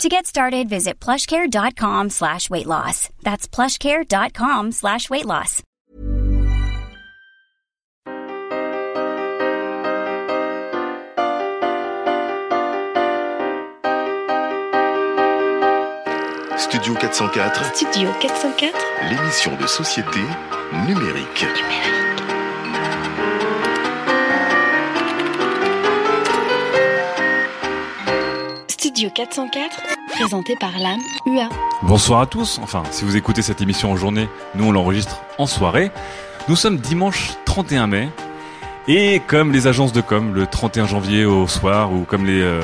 To get started, visit plushcare.com slash weight loss. That's plushcare.com slash weight loss. Studio 404, Studio 404 l'émission de société numérique. Studio 404 Présenté par l'âme UA Bonsoir à tous. Enfin, si vous écoutez cette émission en journée, nous on l'enregistre en soirée. Nous sommes dimanche 31 mai. Et comme les agences de com, le 31 janvier au soir, ou comme les euh,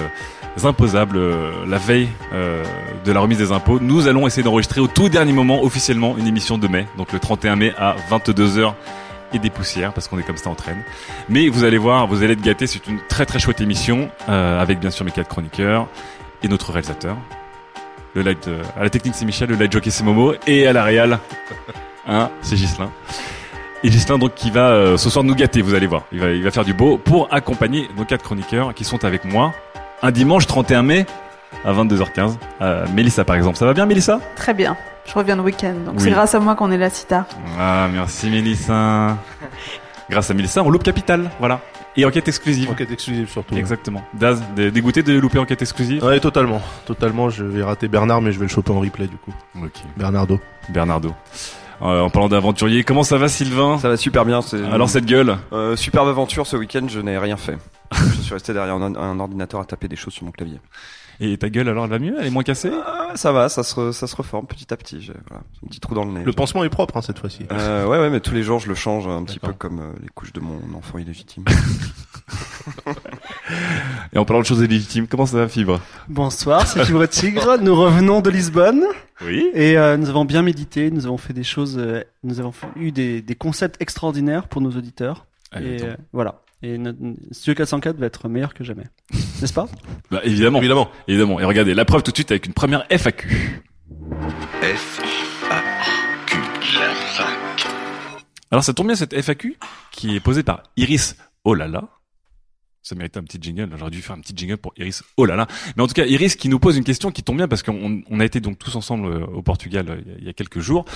imposables, euh, la veille euh, de la remise des impôts, nous allons essayer d'enregistrer au tout dernier moment officiellement une émission de mai. Donc le 31 mai à 22h et des poussières, parce qu'on est comme ça en traîne. Mais vous allez voir, vous allez être gâtés, c'est une très très chouette émission, avec bien sûr mes quatre chroniqueurs et notre réalisateur. Le light, euh, à la technique c'est Michel, le light jockey c'est Momo, et à la réal, hein, c'est Gislin. Et Gislin donc qui va euh, ce soir nous gâter, vous allez voir. Il va, il va faire du beau pour accompagner nos quatre chroniqueurs qui sont avec moi un dimanche 31 mai à 22h15. Euh, Mélissa par exemple, ça va bien Mélissa? Très bien. Je reviens le week-end, donc Oui. c'est grâce à moi qu'on est là si tard. Ah merci Mélissa. Grâce à Mélissa, on loupe capital, voilà. Et enquête exclusive. Enquête exclusive surtout. Exactement. Daz, dé- dégoûté de louper enquête exclusive Ouais, totalement. Totalement, je vais rater Bernard, mais je vais le choper en replay du coup. Ok. Bernardo. Bernardo. Euh, en parlant d'aventurier, comment ça va Sylvain? Ça va super bien. Alors cette gueule? Euh, superbe aventure ce week-end. Je n'ai rien fait. je suis resté derrière un, un ordinateur à taper des choses sur mon clavier. Et ta gueule alors elle va mieux? Elle est moins cassée? Ah, ça va, ça se, re- ça se reforme petit à petit. J'ai voilà, un petit trou dans le nez. Le pansement est propre hein, cette fois-ci. Euh, ouais, ouais, mais tous les jours je le change un petit peu comme euh, les couches de mon enfant illégitime. Et en parlant de choses illégitimes, comment ça va Fibre? Bonsoir, c'est Fibre Tigre. Nous revenons de Lisbonne Oui. et euh, nous avons bien médité. Nous avons fait des choses, euh, nous avons eu des, des concepts extraordinaires pour nos auditeurs. et euh, voilà. Et notre Studio 404 va être meilleur que jamais, n'est-ce pas? Bah, évidemment, Évidemment. évidemment. Et regardez, la preuve tout de suite avec une première FAQ. F A Q. La fac. Alors ça tombe bien cette FAQ qui est posée par Iris Olala. Ça mérite un petit jingle. J'aurais dû faire un petit jingle pour Iris Olala. Mais en tout cas, Iris qui nous pose une question qui tombe bien parce qu'on on a été donc tous ensemble euh, au Portugal euh, il y a- il y a quelques jours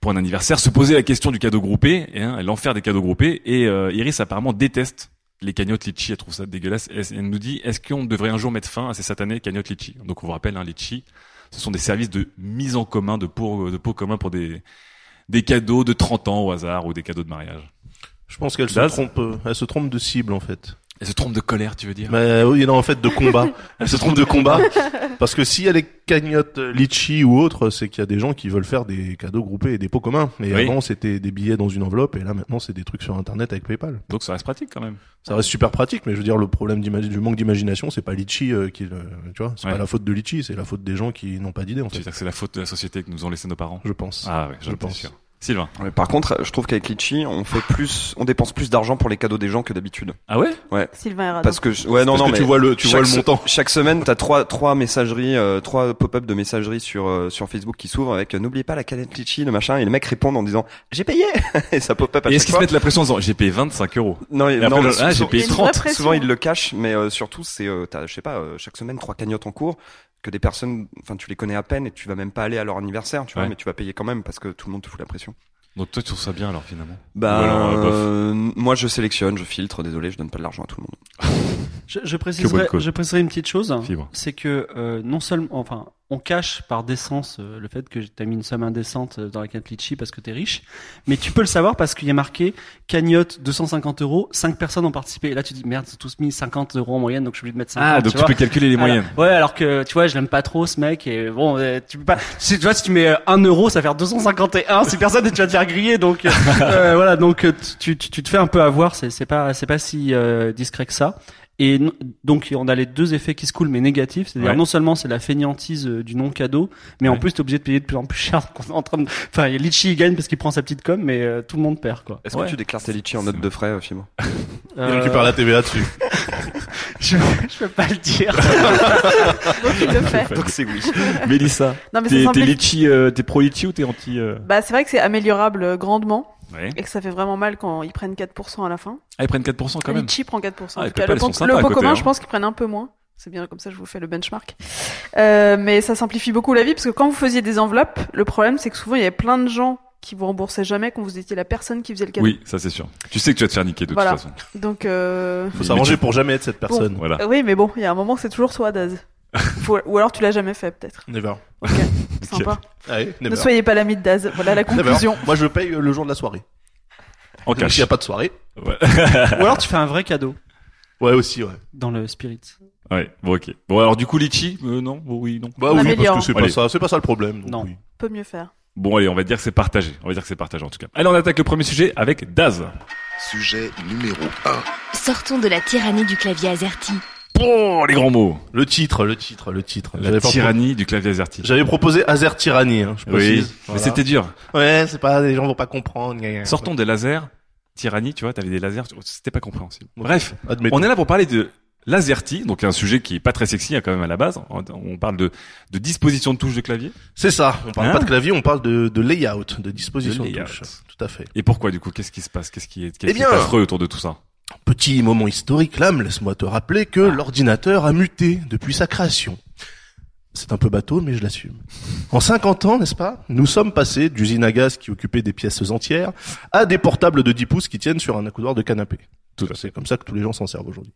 pour un anniversaire, se poser la question du cadeau groupé, et, hein, l'enfer des cadeaux groupés. Et euh, Iris apparemment déteste les cagnottes litchi. Elle trouve ça dégueulasse. Et elle nous dit est-ce qu'on devrait un jour mettre fin à ces satanées cagnottes litchi? Donc on vous rappelle, un litchi, ce sont des services de mise en commun de pots de pots communs pour des des cadeaux de 30 ans au hasard ou des cadeaux de mariage. Je pense qu'elle se trompe, elle se trompe de cible en fait. Elle se trompe de colère, tu veux dire Mais oui, non, en fait de combat. elle se trompe de combat parce que si elle est cagnotte euh, litchi ou autre, c'est qu'il y a des gens qui veulent faire des cadeaux groupés et des pots communs. Mais Oui. avant c'était des billets dans une enveloppe et là maintenant c'est des trucs sur internet avec PayPal. Donc ça reste pratique quand même. Ça reste super pratique, mais je veux dire le problème du manque d'imagination, c'est pas litchi euh, qui, le- tu vois, c'est Ouais. pas la faute de litchi, c'est la faute des gens qui n'ont pas d'idée en fait. que c'est la faute de la société que nous ont laissé nos parents Je pense. Ah ouais, je Je pense. pense. Sûr. Sylvain. Ouais, par contre, je trouve qu'avec Litchi, on fait plus, on dépense plus d'argent pour les cadeaux des gens que d'habitude. Ah ouais? Sylvain Herrado. Parce que je- ouais, non, Parce non, que mais tu vois le, tu vois chaque le se- montant. Chaque semaine, t'as trois trois messageries, euh, trois pop-up de messageries sur euh, sur Facebook qui s'ouvrent avec euh, n'oubliez pas la canette litchi, le machin, et les mecs répondent en disant j'ai payé et ça pop-up à Et est-ce chaque qu'ils mettent la pression en disant j'ai payé 25 euros? Non, Et après, non, ah, j'ai payé Il y a une vraie 30. pression. Souvent ils le cachent, mais euh, surtout c'est euh, t'as je sais pas euh, chaque semaine trois cagnottes en cours que des personnes, enfin tu les connais à peine et tu vas même pas aller à leur anniversaire, tu vois, Ouais. mais tu vas payer quand même parce que tout le monde te fout la pression. Donc toi tu trouves ça bien alors finalement? Bah, alors, euh, euh, moi je sélectionne, je filtre. Désolé, je donne pas de l'argent à tout le monde. je, je préciserai, je préciserai une petite chose. C'est que euh, non seulement, enfin, on cache par décence euh, le fait que t'as mis une somme indécente euh, dans la carte litchi parce que t'es riche, mais tu peux le savoir parce qu'il y a marqué cagnotte 250 euros, 5 personnes ont participé. Et là tu dis merde, ils ont tous mis 50 euros en moyenne, donc je suis obligé de mettre 50. Ah donc tu, peux calculer les moyennes. Ouais, alors que tu vois, je l'aime pas trop ce mec et bon, euh, tu peux pas. Si, tu vois, si tu mets euh, 1 euro, ça va faire 251. C'est personne et tu vas te faire griller. Donc euh, voilà, donc tu, tu, tu te fais un peu avoir. C'est pas c'est pas si euh, discret que ça. Et donc on a les deux effets qui se coulent mais négatifs, c'est-à-dire Ouais. non seulement c'est la fainéantise euh, du non cadeau, mais en plus t'es obligé de payer de plus en plus cher. On est en train de, enfin Litchi il gagne parce qu'il prend sa petite com, mais euh, tout le monde perd quoi. Est-ce Ouais. que tu déclares tes litchis en note de frais, euh, Fimo? Il récupère la TVA dessus. je, je peux pas le dire. Donc il le fait. Donc c'est oui. Mélissa, Non mais ça t'es litchi, euh, t'es pro litchi ou t'es anti euh... Bah c'est vrai que c'est améliorable grandement Ouais. et que ça fait vraiment mal quand ils prennent 4% à la fin. Ah, ils prennent 4% quand même. Litchi prend 4%. Ah, en tout les cas, PayPal, le, pot- sympas le à pot côté, commun, hein. je pense qu'ils prennent un peu moins. C'est bien comme ça, je vous fais le benchmark. Euh, mais ça simplifie beaucoup la vie parce que quand vous faisiez des enveloppes, le problème c'est que souvent il y avait plein de gens qui vous remboursaient jamais quand vous étiez la personne qui faisait le cadeau. Oui, ça c'est sûr. Tu sais que tu vas te faire niquer de Voilà. toute façon. Donc euh... Faut s'arranger pour jamais être cette personne. Voilà. euh, oui, mais bon, il y a un moment c'est toujours toi, Daz. Faut- Ou alors tu l'as jamais fait peut-être. Never. Sympa. Allez, Ne never. soyez pas l'ami de Daz. Voilà la Never. conclusion. Moi, je paye euh, le jour de la soirée. En Donc, cash. s'il n'y a pas de soirée. Ouais. Ou alors tu fais un vrai cadeau Ouais, aussi, ouais. dans le spirit. ouais. Bon, ok. Bon, alors du coup, litchi, euh, non, Bon, oui, non. Bah On oui, améliore. parce que c'est Allez. pas ça, c'est pas ça le problème. donc Non. oui. Peut mieux faire. Bon, allez, on va dire que c'est partagé. On va dire que c'est partagé en tout cas. Allez, on attaque le premier sujet avec Daz. Sujet numéro 1. Sortons de la tyrannie du clavier AZERTY. Oh, les grands mots. Le titre, le titre, le titre. La tyrannie du clavier AZERTY. J'avais proposé Azer Tyrannie, hein, je Oui, précise. mais Voilà. c'était dur. Ouais, c'est pas, les gens vont pas comprendre. Sortons des lasers. Tyrannie, tu vois, t'avais des lasers, c'était pas compréhensible. Bref, Admettons. on est là pour parler de l'AZERTY, donc un sujet qui est pas très sexy hein, quand même à la base. On- parle de, de disposition de touche de clavier. C'est ça. On parle Hein pas de clavier, on parle de, de layout, de disposition De de, touche. Tout à fait. Et pourquoi du coup Qu'est-ce qui se passe? Qu'est-ce qui est, qu'est-ce Eh qui est bien, affreux autour de tout ça? Petit moment historique, Lam, laisse-moi te rappeler que l'ordinateur a muté depuis sa création. C'est un peu bateau, mais je l'assume. En 50 ans, n'est-ce pas Nous sommes passés d'usines à gaz qui occupaient des pièces entières à des portables de 10 pouces qui tiennent sur un accoudoir de canapé. C'est comme ça que tous les gens s'en servent aujourd'hui.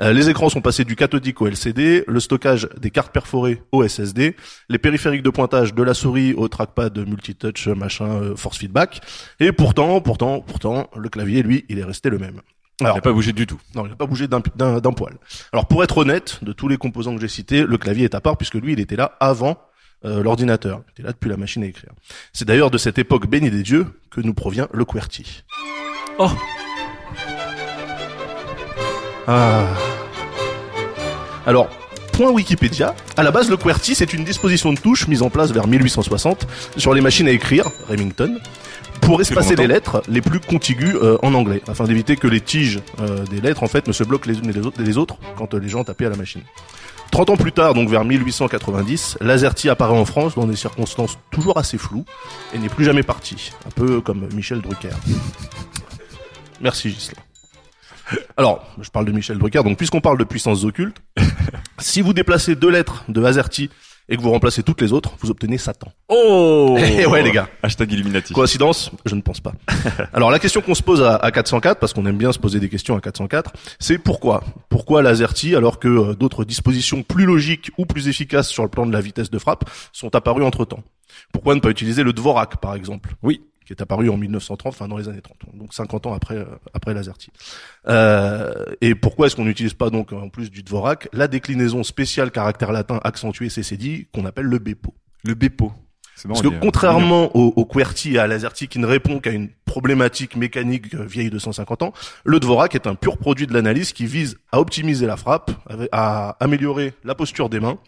Euh, les écrans sont passés du cathodique au LCD, le stockage des cartes perforées au SSD, les périphériques de pointage de la souris au trackpad multitouch, machin, euh, force feedback. Et pourtant, pourtant, pourtant, le clavier, lui, il est resté le même. Il n'a pas bougé du tout. Non, il n'a pas bougé d'un- poil. Alors pour être honnête, de tous les composants que j'ai cités, le clavier est à part puisque lui, il était là avant euh, l'ordinateur. Il était là depuis la machine à écrire. C'est d'ailleurs de cette époque bénie des dieux que nous provient le QWERTY. Oh. Ah. Alors, point Wikipédia. À la base, le QWERTY, c'est une disposition de touche mise en place vers 1860 sur les machines à écrire, Remington, pour espacer les lettres les plus contiguës euh, en anglais, afin d'éviter que les tiges euh, des lettres en fait ne se bloquent les unes et les autres, les autres quand euh, les gens tapaient à la machine. 30 ans plus tard, donc vers 1890, l'AZERTY apparaît en France dans des circonstances toujours assez floues et n'est plus jamais parti, un peu comme Michel Drucker. Merci Gisela. Alors, je parle de Michel Drucker, donc puisqu'on parle de puissances occultes, si vous déplacez deux lettres de AZERTY et que vous remplacez toutes les autres, vous obtenez Satan. Oh Eh ouais, les gars. Hashtag Illuminati. Coïncidence Je ne pense pas. Alors la question qu'on se pose à, à 404, parce qu'on aime bien se poser des questions à 404, c'est pourquoi? Pourquoi l'AZERTY alors que euh, d'autres dispositions plus logiques ou plus efficaces sur le plan de la vitesse de frappe sont apparues entre-temps? Pourquoi ne pas utiliser le Dvorak par exemple? Oui. Qui est apparu en 1930, enfin dans les années 30, donc 50 ans après euh, après l'AZERTY. Euh, et pourquoi est-ce qu'on n'utilise pas donc en plus du Dvorak la déclinaison spéciale caractère latin accentué CCD qu'on appelle le BEPO Le Bepo. Parce que contrairement au, au QWERTY et à l'AZERTY qui ne répond qu'à une problématique mécanique euh, vieille de 150 ans, le Dvorak est un pur produit de l'analyse qui vise à optimiser la frappe, à améliorer la posture des mains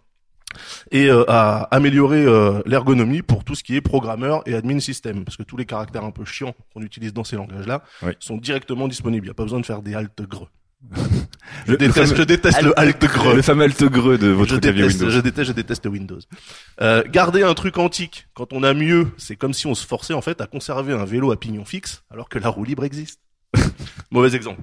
et euh, à améliorer euh, l'ergonomie pour tout ce qui est programmeur et admin système. Parce que tous les caractères un peu chiants qu'on utilise dans ces langages-là Oui. sont directement disponibles. Il n'y a pas besoin de faire des haltes greux. Je Le- déteste, fameux- je déteste le halt greux. Le fameux alt greux de votre je déteste, Windows. je déteste, je déteste Windows. Euh, garder un truc antique quand on a mieux, c'est comme si on se forçait en fait à conserver un vélo à pignon fixe alors que la roue libre existe. Mauvais exemple.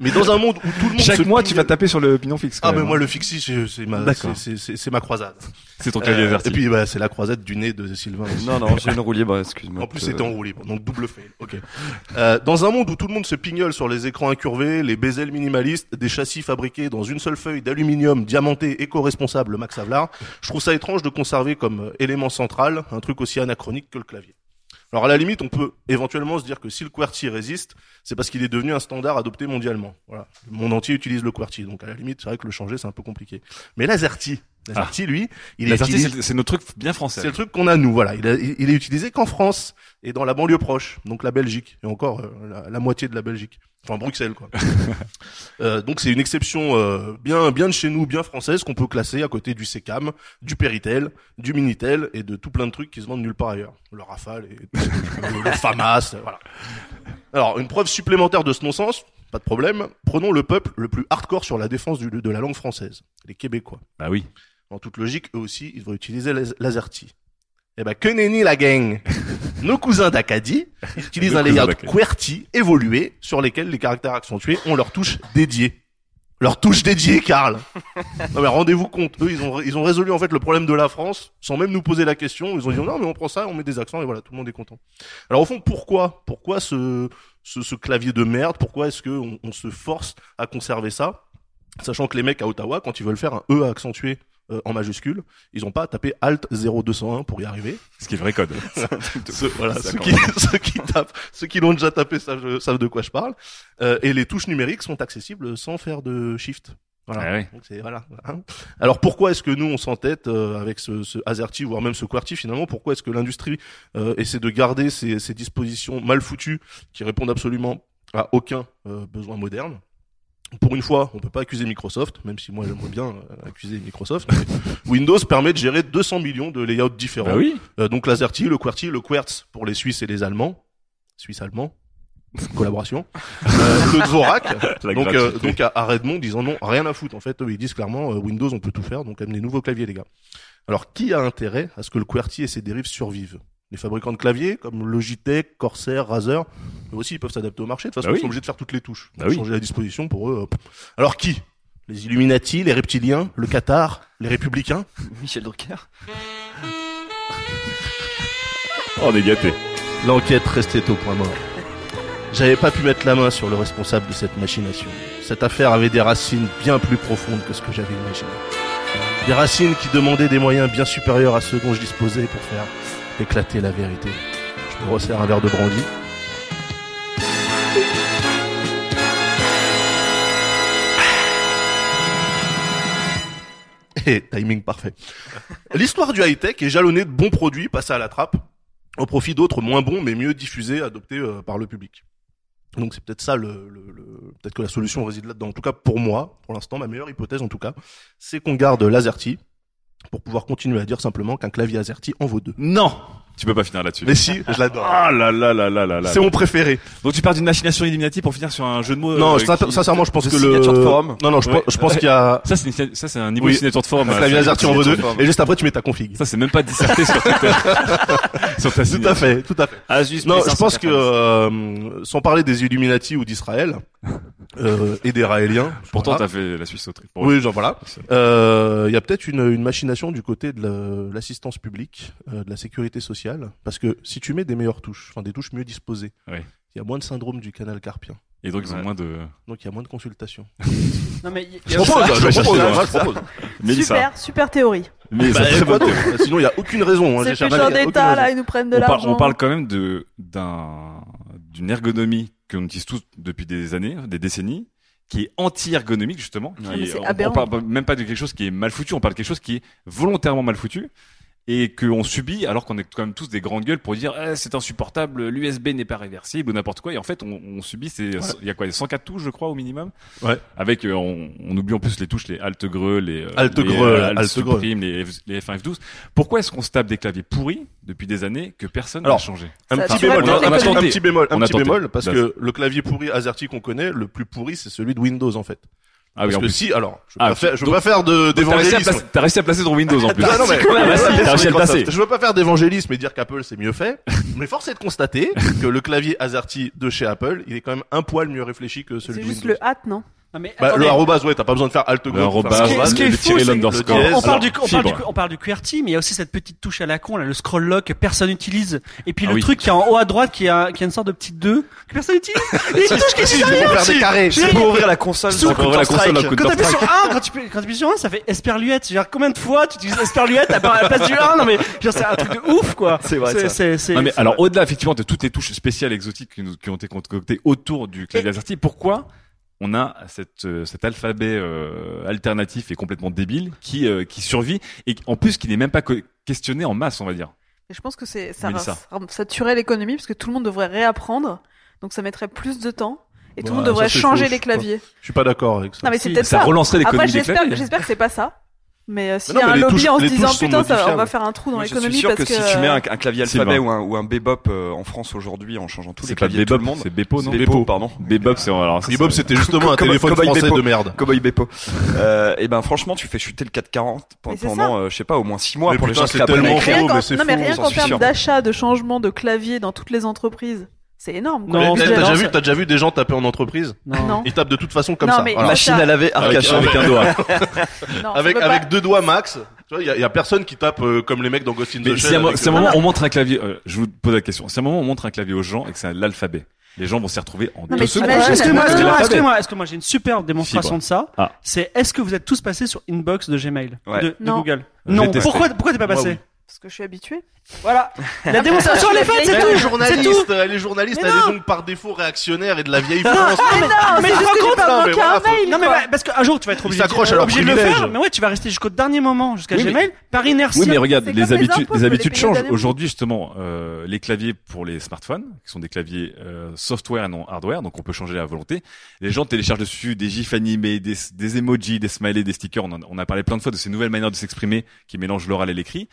mais dans un monde où tout le monde Chaque se mois, tu vas taper sur le pignon fixe. quand Ah même, mais moi hein. le fixie c'est ma c'est- croisade. c'est ton clavier Euh, AZERTY. et puis bah, c'est la croisade du nez de Sylvain. aussi. Non, non, j'ai une roue libre, excuse-moi. En plus, Euh, c'était en roue libre, donc double fail. Ok. Euh, dans un monde où tout le monde se pignole sur les écrans incurvés, les bezels minimalistes, des châssis fabriqués dans une seule feuille d'aluminium diamanté éco-responsable Max Havelaar, je trouve ça étrange de conserver comme élément central un truc aussi anachronique que le clavier. Alors à la limite, on peut éventuellement se dire que si le QWERTY résiste, c'est parce qu'il est devenu un standard adopté mondialement. Voilà, le monde entier utilise le QWERTY, donc à la limite, c'est vrai que le changer c'est un peu compliqué. Mais l'AZERTY, L'AZERTY, lui, il est utilisé- c'est c'est notre truc bien français. c'est le truc qu'on a nous, voilà. Il, a- il est utilisé qu'en France et dans la banlieue proche, donc la Belgique et encore euh, la, la moitié de la Belgique, enfin Bruxelles quoi. Euh, donc c'est une exception euh, bien bien de chez nous, bien française qu'on peut classer à côté du Secam, du Péritel, du Minitel et de tout plein de trucs qui se vendent nulle part ailleurs. Le Rafale et le, le Famas, voilà. Alors une preuve supplémentaire de ce non-sens, pas de problème. Prenons le peuple le plus hardcore sur la défense du- de la langue française, les Québécois. Bah oui. En toute logique, eux aussi, ils devraient utiliser l'az- l'AZERTY. Eh ben, que nenni la gang Nos cousins d'Acadie utilisent un layout. QWERTY évolué sur lesquels les caractères accentués ont leur touche dédiée. Leur touche dédiée, Karl. Non mais rendez-vous compte, eux ils ont ils ont résolu en fait le problème de la France sans même nous poser la question. Ils ont dit non mais on prend ça, on met des accents et voilà tout le monde est content. Alors au fond pourquoi? Pourquoi ce ce, ce clavier de merde? Pourquoi est-ce que on, on se force à conserver ça, sachant que les mecs à Ottawa quand ils veulent faire un e accentué euh, en majuscule, ils ont pas à taper Alt 0201 pour y arriver. Ce qui est le vrai code. Ceux, voilà, ceux qui, ceux qui tapent, ceux qui l'ont déjà tapé savent, savent de quoi je parle. Euh, et les touches numériques sont accessibles sans faire de shift. Voilà. Ah ouais. Donc c'est voilà. hein. Alors pourquoi est-ce que nous on s'entête euh, avec ce, ce AZERTY voire même ce QWERTY finalement? Pourquoi est-ce que l'industrie euh, essaie de garder ces, ces dispositions mal foutues qui répondent absolument à aucun euh, besoin moderne? Pour une fois, on peut pas accuser Microsoft, même si moi j'aimerais bien euh, accuser Microsoft. Windows permet de gérer 200 millions de layouts différents. Bah oui. Euh, donc l'AZERTY, le QWERTY, le QWERTZ pour les Suisses et les Allemands. Suisse-allemand. Collaboration. Euh, le Dvorak. La donc, euh, donc à, Redmond, ils en ont rien à foutre. En fait, eux, ils disent clairement, euh, Windows, on peut tout faire, donc amenez nouveaux claviers, les gars. Alors, qui a intérêt à ce que le QWERTY et ses dérives survivent? Les fabricants de claviers, comme Logitech, Corsair, Razer, eux aussi, ils peuvent s'adapter au marché. De toute façon, Bah ils oui. sont obligés de faire toutes les touches. Bah oui. Changer la disposition pour eux. Alors, qui? Les Illuminati, les reptiliens, le Qatar, les républicains? Michel Drucker. Oh, on est gâtés. L'enquête restait au point mort. J'avais pas pu mettre la main sur le responsable de cette machination. Cette affaire avait des racines bien plus profondes que ce que j'avais imaginé. Des racines qui demandaient des moyens bien supérieurs à ceux dont je disposais pour faire éclater la vérité. Je me resserre un verre de brandy. Et timing parfait. L'histoire du high-tech est jalonnée de bons produits passés à la trappe au profit d'autres moins bons mais mieux diffusés, adoptés euh, par le public. Donc c'est peut-être ça le, peut-être que la solution réside là-dedans. En tout cas pour moi, pour l'instant, ma meilleure hypothèse en tout cas, c'est qu'on garde l'AZERTY pour pouvoir continuer à dire simplement qu'un clavier AZERTY en vaut deux. Non Tu peux pas finir là-dessus. Mais si, je l'adore. Ah là là là là là là. C'est mon préféré. Donc tu pars d'une machination Illuminati pour finir sur un jeu de mots. non, euh, qui- sincèrement, je pense que le signature de forum. Non non, je, Ouais. pense- je pense qu'il y a Ça c'est une- ça c'est un niveau Oui. de signature de forum. ça- AZERTY en deux. Et juste après, tu mets ta config. Ça c'est même pas disserté sur Twitter. sur ta Tout à fait, tout à fait. Asus Non, je pense que euh, sans parler des Illuminati ou d'Israël euh, et des Raéliens. Pourtant voilà. t'as fait la Suisse autriche. Oui, genre voilà. Il y a peut-être une, une machination du côté de la- l'assistance publique, de la sécurité sociale, parce que si tu mets des meilleures touches, enfin des touches mieux disposées, il y a moins de syndrome du canal carpien, Et donc ils ont Ouais. moins de. donc il y a moins de consultations. Non mais il y a- Je propose, je propose, je. Super, super théorie. Mais Bah, Sinon, il y a aucune raison. Hein, Ces aucune d'État, là, ils nous prennent de l'argent. on parle quand même de d'un d'une ergonomie qu'on utilise tous depuis des années, des décennies, qui est anti-ergonomique justement. Qui Ouais, mais est- c'est on, on parle même pas de quelque chose qui est mal foutu, on parle de quelque chose qui est volontairement mal foutu et qu'on subit alors qu'on est quand même tous des grandes gueules pour dire Eh, c'est insupportable, l'USB n'est pas réversible ou n'importe quoi. Et en fait, on, on subit ces, il y a quoi, 104 touches je crois au minimum. Ouais. Avec, euh, on, on oublie en plus les touches, les alt greux, les euh, Alt les, greux, euh, alt alt supreme, les, F- les F1 F12. Pourquoi est-ce qu'on se tape des claviers pourris depuis des années que personne n'a changé? Un petit bémol, on a- un petit- bémol, un petit bémol, parce Là, que le clavier pourri AZERTY qu'on connaît, le plus pourri, c'est celui de Windows en fait. Ah Parce en que plus. si, alors, je Ah, préfère, je donc- préfère de d'évangélisme. t'as réussi à placer ton Windows en plus. Ah non, mais, si, t'as réussi à le placer. Je veux pas faire d'évangélisme et dire qu'Apple c'est mieux fait, mais force est de constater que le clavier AZERTY de chez Apple, il est quand même un poil mieux réfléchi que celui C'est de juste Windows. le hâte, non? Non, mais Bah, le arrobase, ouais, t'as pas besoin de faire alt Le pour faire arrobase, Ce qui est- ce qui est le fou, c'est l'underscore. le On, Alors, parle du, on, parle du, on parle du QWERTY, mais il y a aussi cette petite touche à la con, là, le scroll lock que personne n'utilise. Et puis Ah le oui. truc qui est en haut à droite, qui a, qui a une sorte de petite 2, que personne n'utilise. Et une touche qui Si, est c'est pour faire des carrés. C'est pour ouvrir la console. Sur Pour ouvrir la console, Quand t'appuies sur 1, quand tu, quand t'appuies sur 1, ça fait esperluette. Genre, combien de fois tu utilises esperluette à part- à la place du 1? Non mais, genre, c'est un truc de ouf, quoi. C'est vrai. C'est, c'est, Non, mais c'est- alors au-delà effectivement de toutes les touches spéciales exotiques qui, ont été concoctées autour du clavier pourquoi on a cette, euh, cet alphabet euh, alternatif et complètement débile qui, euh, qui survit et en plus qui n'est même pas questionné en masse, on va dire. Et je pense que c'est ça, ça, ça tuerait l'économie parce que tout le monde devrait réapprendre, donc ça mettrait plus de temps et tout le Bah, monde devrait changer faux, les claviers. Je suis pas d'accord avec ça. Non mais c'est Si, peut-être ça ça. relancerait l'économie Après des j'espère claviers. j'espère que c'est pas ça. Mais euh, s'il y a un lobby touches- en se disant putain ça, on va faire un trou dans Moi, je suis l'économie sûr parce que, que si tu mets un, euh, un clavier alphabet ou un, ou un bebop euh, en France aujourd'hui en changeant tous les claviers de tout le Bebop, monde. c'est Bepo, non. Bebo, pardon. Bebop, c'est alors Bebop, c'était justement un téléphone français de merde. Cowboy Beppo. euh, et ben franchement, tu fais chuter le 440 Mais c'est pendant, je sais pas, au moins 6 mois Mais pour les gens qui non mais rien qu'en termes d'achat, de changement de clavier dans toutes les entreprises, c'est énorme. quoi. Non, T'as déjà vu, t'as déjà vu des gens taper en entreprise Non. Ils tapent de toute façon comme Non, ça. mais- Voilà. Machine à laver, arc Avec- avec un doigt. Non, Avec avec deux doigts max. Tu vois, il y a, y a personne qui tape euh, comme les mecs dans Ghost in the si Shell. à, avec, si un euh, moment on montre un clavier, euh, je vous pose la question. Si à un moment on montre un clavier aux gens et que c'est l'alphabet, les gens vont s'y retrouver en Non, deux secondes. t'imagines- Attends, Excuse-moi, Non, excuse-moi, l'alphabet. excuse-moi, est-ce que moi j'ai une super démonstration de ça Ah. C'est est-ce que vous êtes tous passés sur Inbox de Gmail Ouais. de. Google Non. Pourquoi pourquoi t'es pas passé. Parce que je suis habituée. Voilà. La démonstration elle est faite, c'est tout. journaliste, elle est journaliste, Mais elle non. est donc par défaut réactionnaire et de la vieille France. Mais non, mais tu te rends compte Non, un voilà, faut- mail. Non mais ouais, parce qu'un jour tu vas être obligé, s'accrochent de, à obligé de le faire, mais ouais tu vas rester jusqu'au dernier moment, jusqu'à Oui, mais- Gmail, par inertie. Oui, mais regarde, C'est les comme les habitudes, impôts, les faut les habitudes payer changent. Aujourd'hui, justement, euh, les claviers pour les smartphones, qui sont des claviers euh, software et non hardware, donc on peut changer à volonté. Les gens téléchargent dessus des gifs animés, des, des emojis, des smileys, des stickers. On, en- on a parlé plein de fois de ces nouvelles manières de s'exprimer qui mélangent l'oral et l'écrit.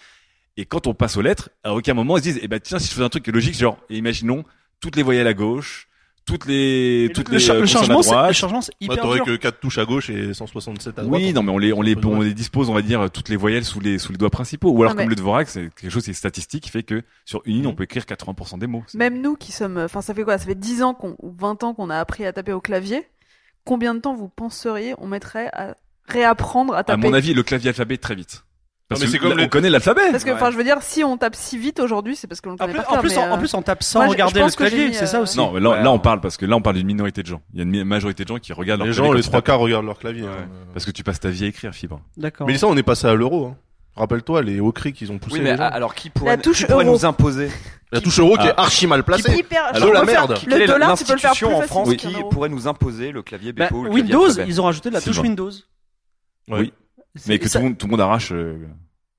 Et quand on passe aux lettres, à aucun moment ils se disent, eh ben tiens, si je faisais un truc qui est logique, genre, imaginons toutes les voyelles à gauche, toutes les, toutes le, les euh, le changement, à c'est, le droite. changement, c'est Bah, hyper t'aurais dur. que 4 touches à gauche et 167 à droite. Oui, non, mais on les, on les, on les dispose, on va dire, toutes les voyelles sous les, sous les doigts principaux. Ou alors, Non, mais- comme le Dvorak, c'est quelque chose qui est statistique, qui fait que sur une ligne, on peut écrire 80% des mots. C'est- Même nous qui sommes, enfin ça fait quoi? Ça fait 10 ans qu'on, ou 20 ans qu'on a appris à taper au clavier. Combien de temps vous penseriez on mettrait à réapprendre à À taper mon avis, le clavier alphabet très vite. Parce Non, mais que c'est comme les- on connaît l'alphabet. Parce que, Ouais. enfin, je veux dire, si on tape si vite aujourd'hui, c'est parce que l'on En connaît plus, pas en plus, en, en euh, plus, on tape sans moi, regarder le clavier, c'est ça euh, aussi. Non, mais là, Ouais. là, on parle parce que là, on parle d'une minorité de gens. Il y a une majorité de gens qui regardent Les leur gens, clavier les trois quarts regardent leur clavier. Ouais. hein. Parce que tu passes ta vie à écrire, fibre. D'accord. Mais ça, on est passé à l'euro. Hein. Rappelle-toi les hauts cris qu'ils ont poussés. Oui, mais les gens. alors qui pourrait, La touche qui pourrait euro. nous imposer La touche euro qui Ah. est archi mal placée. hyper. Alors, je la merde. Le dollar, tu peux le faire plus l'institution en France qui pourrait nous imposer le clavier Bah, Windows, ils ont rajouté la touche. Windows. Oui. Mais que tout, le monde, tout le monde arrache, euh,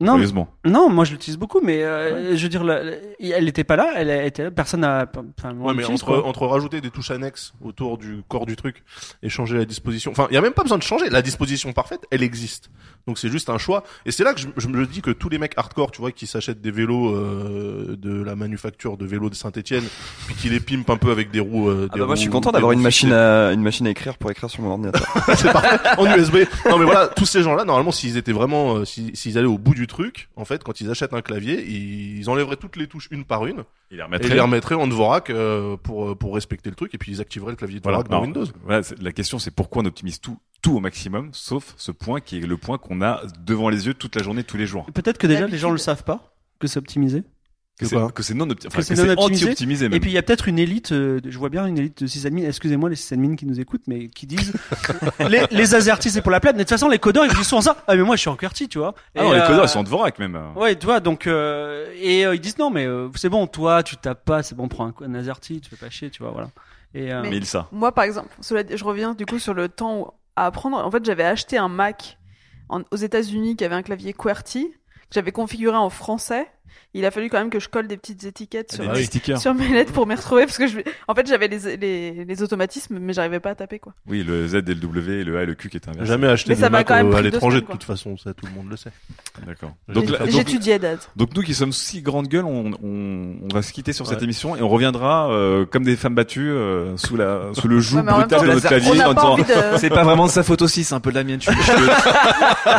Non, sérieusement. non, moi je l'utilise beaucoup, mais euh, je veux dire, la- la- elle était pas là, elle était là, personne n'a. Enfin, Ouais, mais l'utilise, entre, quoi. entre rajouter des touches annexes autour du corps du truc et changer la disposition. Enfin, il y a même pas besoin de changer. La disposition parfaite, elle existe. Donc c'est juste un choix. Et c'est là que je, je me dis que tous les mecs hardcore, tu vois, qui s'achètent des vélos euh, de la manufacture de vélos de Saint-Etienne, puis qui les pimpent un peu avec des roues. Euh, Ah des bah moi je suis content d'avoir une machine à une machine à écrire pour écrire sur mon ordinateur. c'est parfait en USB. Non mais voilà, tous ces gens-là, normalement, s'ils étaient vraiment, euh, s'ils s'ils allaient au bout du truc, en fait, quand ils achètent un clavier, ils enlèveraient toutes les touches une par une Il les et ils les remettraient en Dvorak euh, pour pour respecter le truc et puis ils activeraient le clavier Voilà. Dvorak dans Non, Windows. Voilà, la question, c'est pourquoi on optimise tout, tout au maximum, sauf ce point qui est le point qu'on a devant les yeux toute la journée, tous les jours. Peut-être que déjà les gens le savent pas, que c'est optimisé. Que c'est, quoi que c'est non, opti- enfin, Que c'est que non optimisé. anti-optimisé même. Et puis il y a peut-être une élite, euh, je vois bien une élite de sysadmin, excusez-moi les sysadmins qui nous écoutent, mais qui disent les, les AZERTY c'est pour la plèbe, mais de toute façon les codeurs ils disent souvent ça, ah mais moi je suis en QWERTY tu vois. ah non, les euh, codeurs, ils sont en Dvorak même. Ouais, tu vois, donc euh, et euh, ils disent non mais euh, c'est bon, toi tu tapes pas, c'est bon, prends un, un AZERTY, tu fais pas chier, tu vois, voilà. Et euh, Mais- Mais il ça. Moi, par exemple, cela je reviens du coup sur le temps à apprendre. En fait, j'avais acheté un Mac en- aux États-Unis qui avait un clavier QWERTY que j'avais configuré en français. Il a fallu quand même que je colle des petites étiquettes sur, Des Ah mes, sur mes lettres pour m'y retrouver parce que je, en fait, j'avais les, les, les automatismes, mais j'arrivais pas à taper quoi. Oui, le Z et le W, et le A et le Q qui est inversé. Jamais acheté Mais de Mac quand même au- pris à l'étranger de toute façon, ça tout le monde le sait. D'accord. Ça. J'ai donc, étudié Dad. donc nous qui sommes si grandes gueules, on, on, on va se quitter sur cette émission et on reviendra euh, comme des femmes battues euh, sous la sous le joug Ouais, brutal temps, de notre clavier en pas disant de. c'est pas vraiment de sa faute aussi, c'est un peu de la mienne.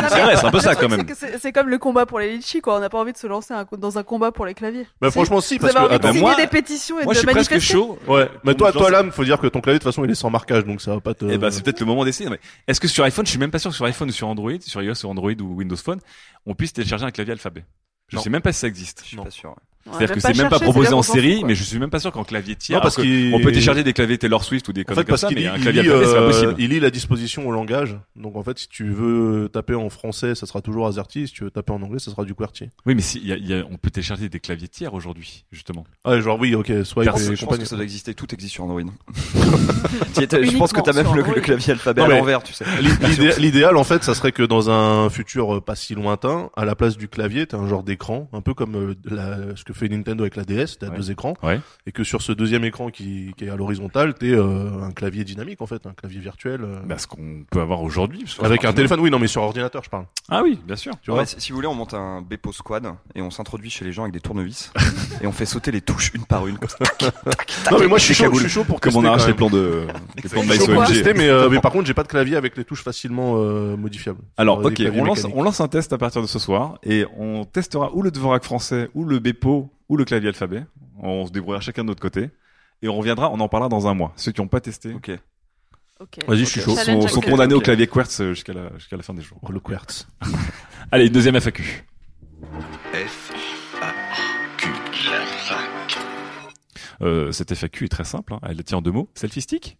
C'est vrai, c'est un peu ça quand même. C'est comme le combat pour les litchis, quoi. On n'a pas envie de se lancer un- dans un combat pour les claviers. Bah franchement si parce que attends, signer moi- des pétitions et Moi, de je suis presque chaud. ouais, mais toi toi me là, faut dire que ton clavier de toute façon il est sans marquage donc ça va pas te Eh ben, c'est peut-être le moment d'essayer. Mais Est-ce que sur iPhone, je suis même pas sûr que sur iPhone ou sur Android, sur iOS ou Android ou Windows Phone, on puisse télécharger un clavier alphabet? Je Non. sais même pas si ça existe. Je suis Non. pas sûr. C'est-à-dire que c'est même pas proposé en qu'on série, mais je suis même pas sûr qu'en clavier tiers. Non, parce que qu'il- on peut télécharger des claviers Taylor Swift ou des En conneries fait, comme parce ça, qu'il mais lit, un clavier c'est pas euh, possible. il lit la disposition au langage. Donc en fait, si tu veux taper en français, ça sera toujours AZERTY. Si tu veux taper en anglais, ça sera du QWERTY. Oui, mais si, il y a, il y a- on peut télécharger des claviers tiers aujourd'hui, justement. Ah, genre oui, ok, soit Je et pense, je pense compagnie. que ça doit exister, tout existe sur Android. Je pense que t'as même le, clavier alphabet Non, à l'envers, tu sais. L'idé- L'idéal, en fait, ça serait que dans un futur euh, pas si lointain, à la place du clavier, t'as un genre d'écran, un peu comme euh, la- ce que fait Nintendo avec la DS, t'as Ouais. deux écrans, Ouais. et que sur ce deuxième écran qui, qui est à l'horizontale, t'es euh, un clavier dynamique, en fait, un clavier virtuel. euh, Bah, ce qu'on peut avoir aujourd'hui. que- avec un téléphone, oui, non, mais sur ordinateur, je parle. Ah oui, bien sûr. Tu Ouais, vois si si vous voulez, on monte un Bepo Squad et on s'introduit chez les gens avec des tournevis et on fait sauter les touches une par une. comme ça. Non, mais moi, je suis chaud, je suis chaud pour Comme on arrache les plans de, les plans de mais, euh, mais par contre, j'ai pas de clavier avec les touches facilement euh, modifiables. Alors, ok, on lance, on lance un test à partir de ce soir et on testera ou le Dvorak français, ou le Bepo, ou le clavier alphabet. On se débrouillera chacun de notre côté et on reviendra, on en parlera dans un mois. Ceux qui n'ont pas testé Ok. Ok. Vas-y, je suis chaud. sont, Challenge sont accepté. condamnés au clavier Quartz euh, jusqu'à la, jusqu'à la fin des jours. Oh, le QWERTZ. Allez, une deuxième FAQ. F, A, Q. La fac. Euh, cette FAQ est très simple, hein. elle tient en deux mots. Selfie stick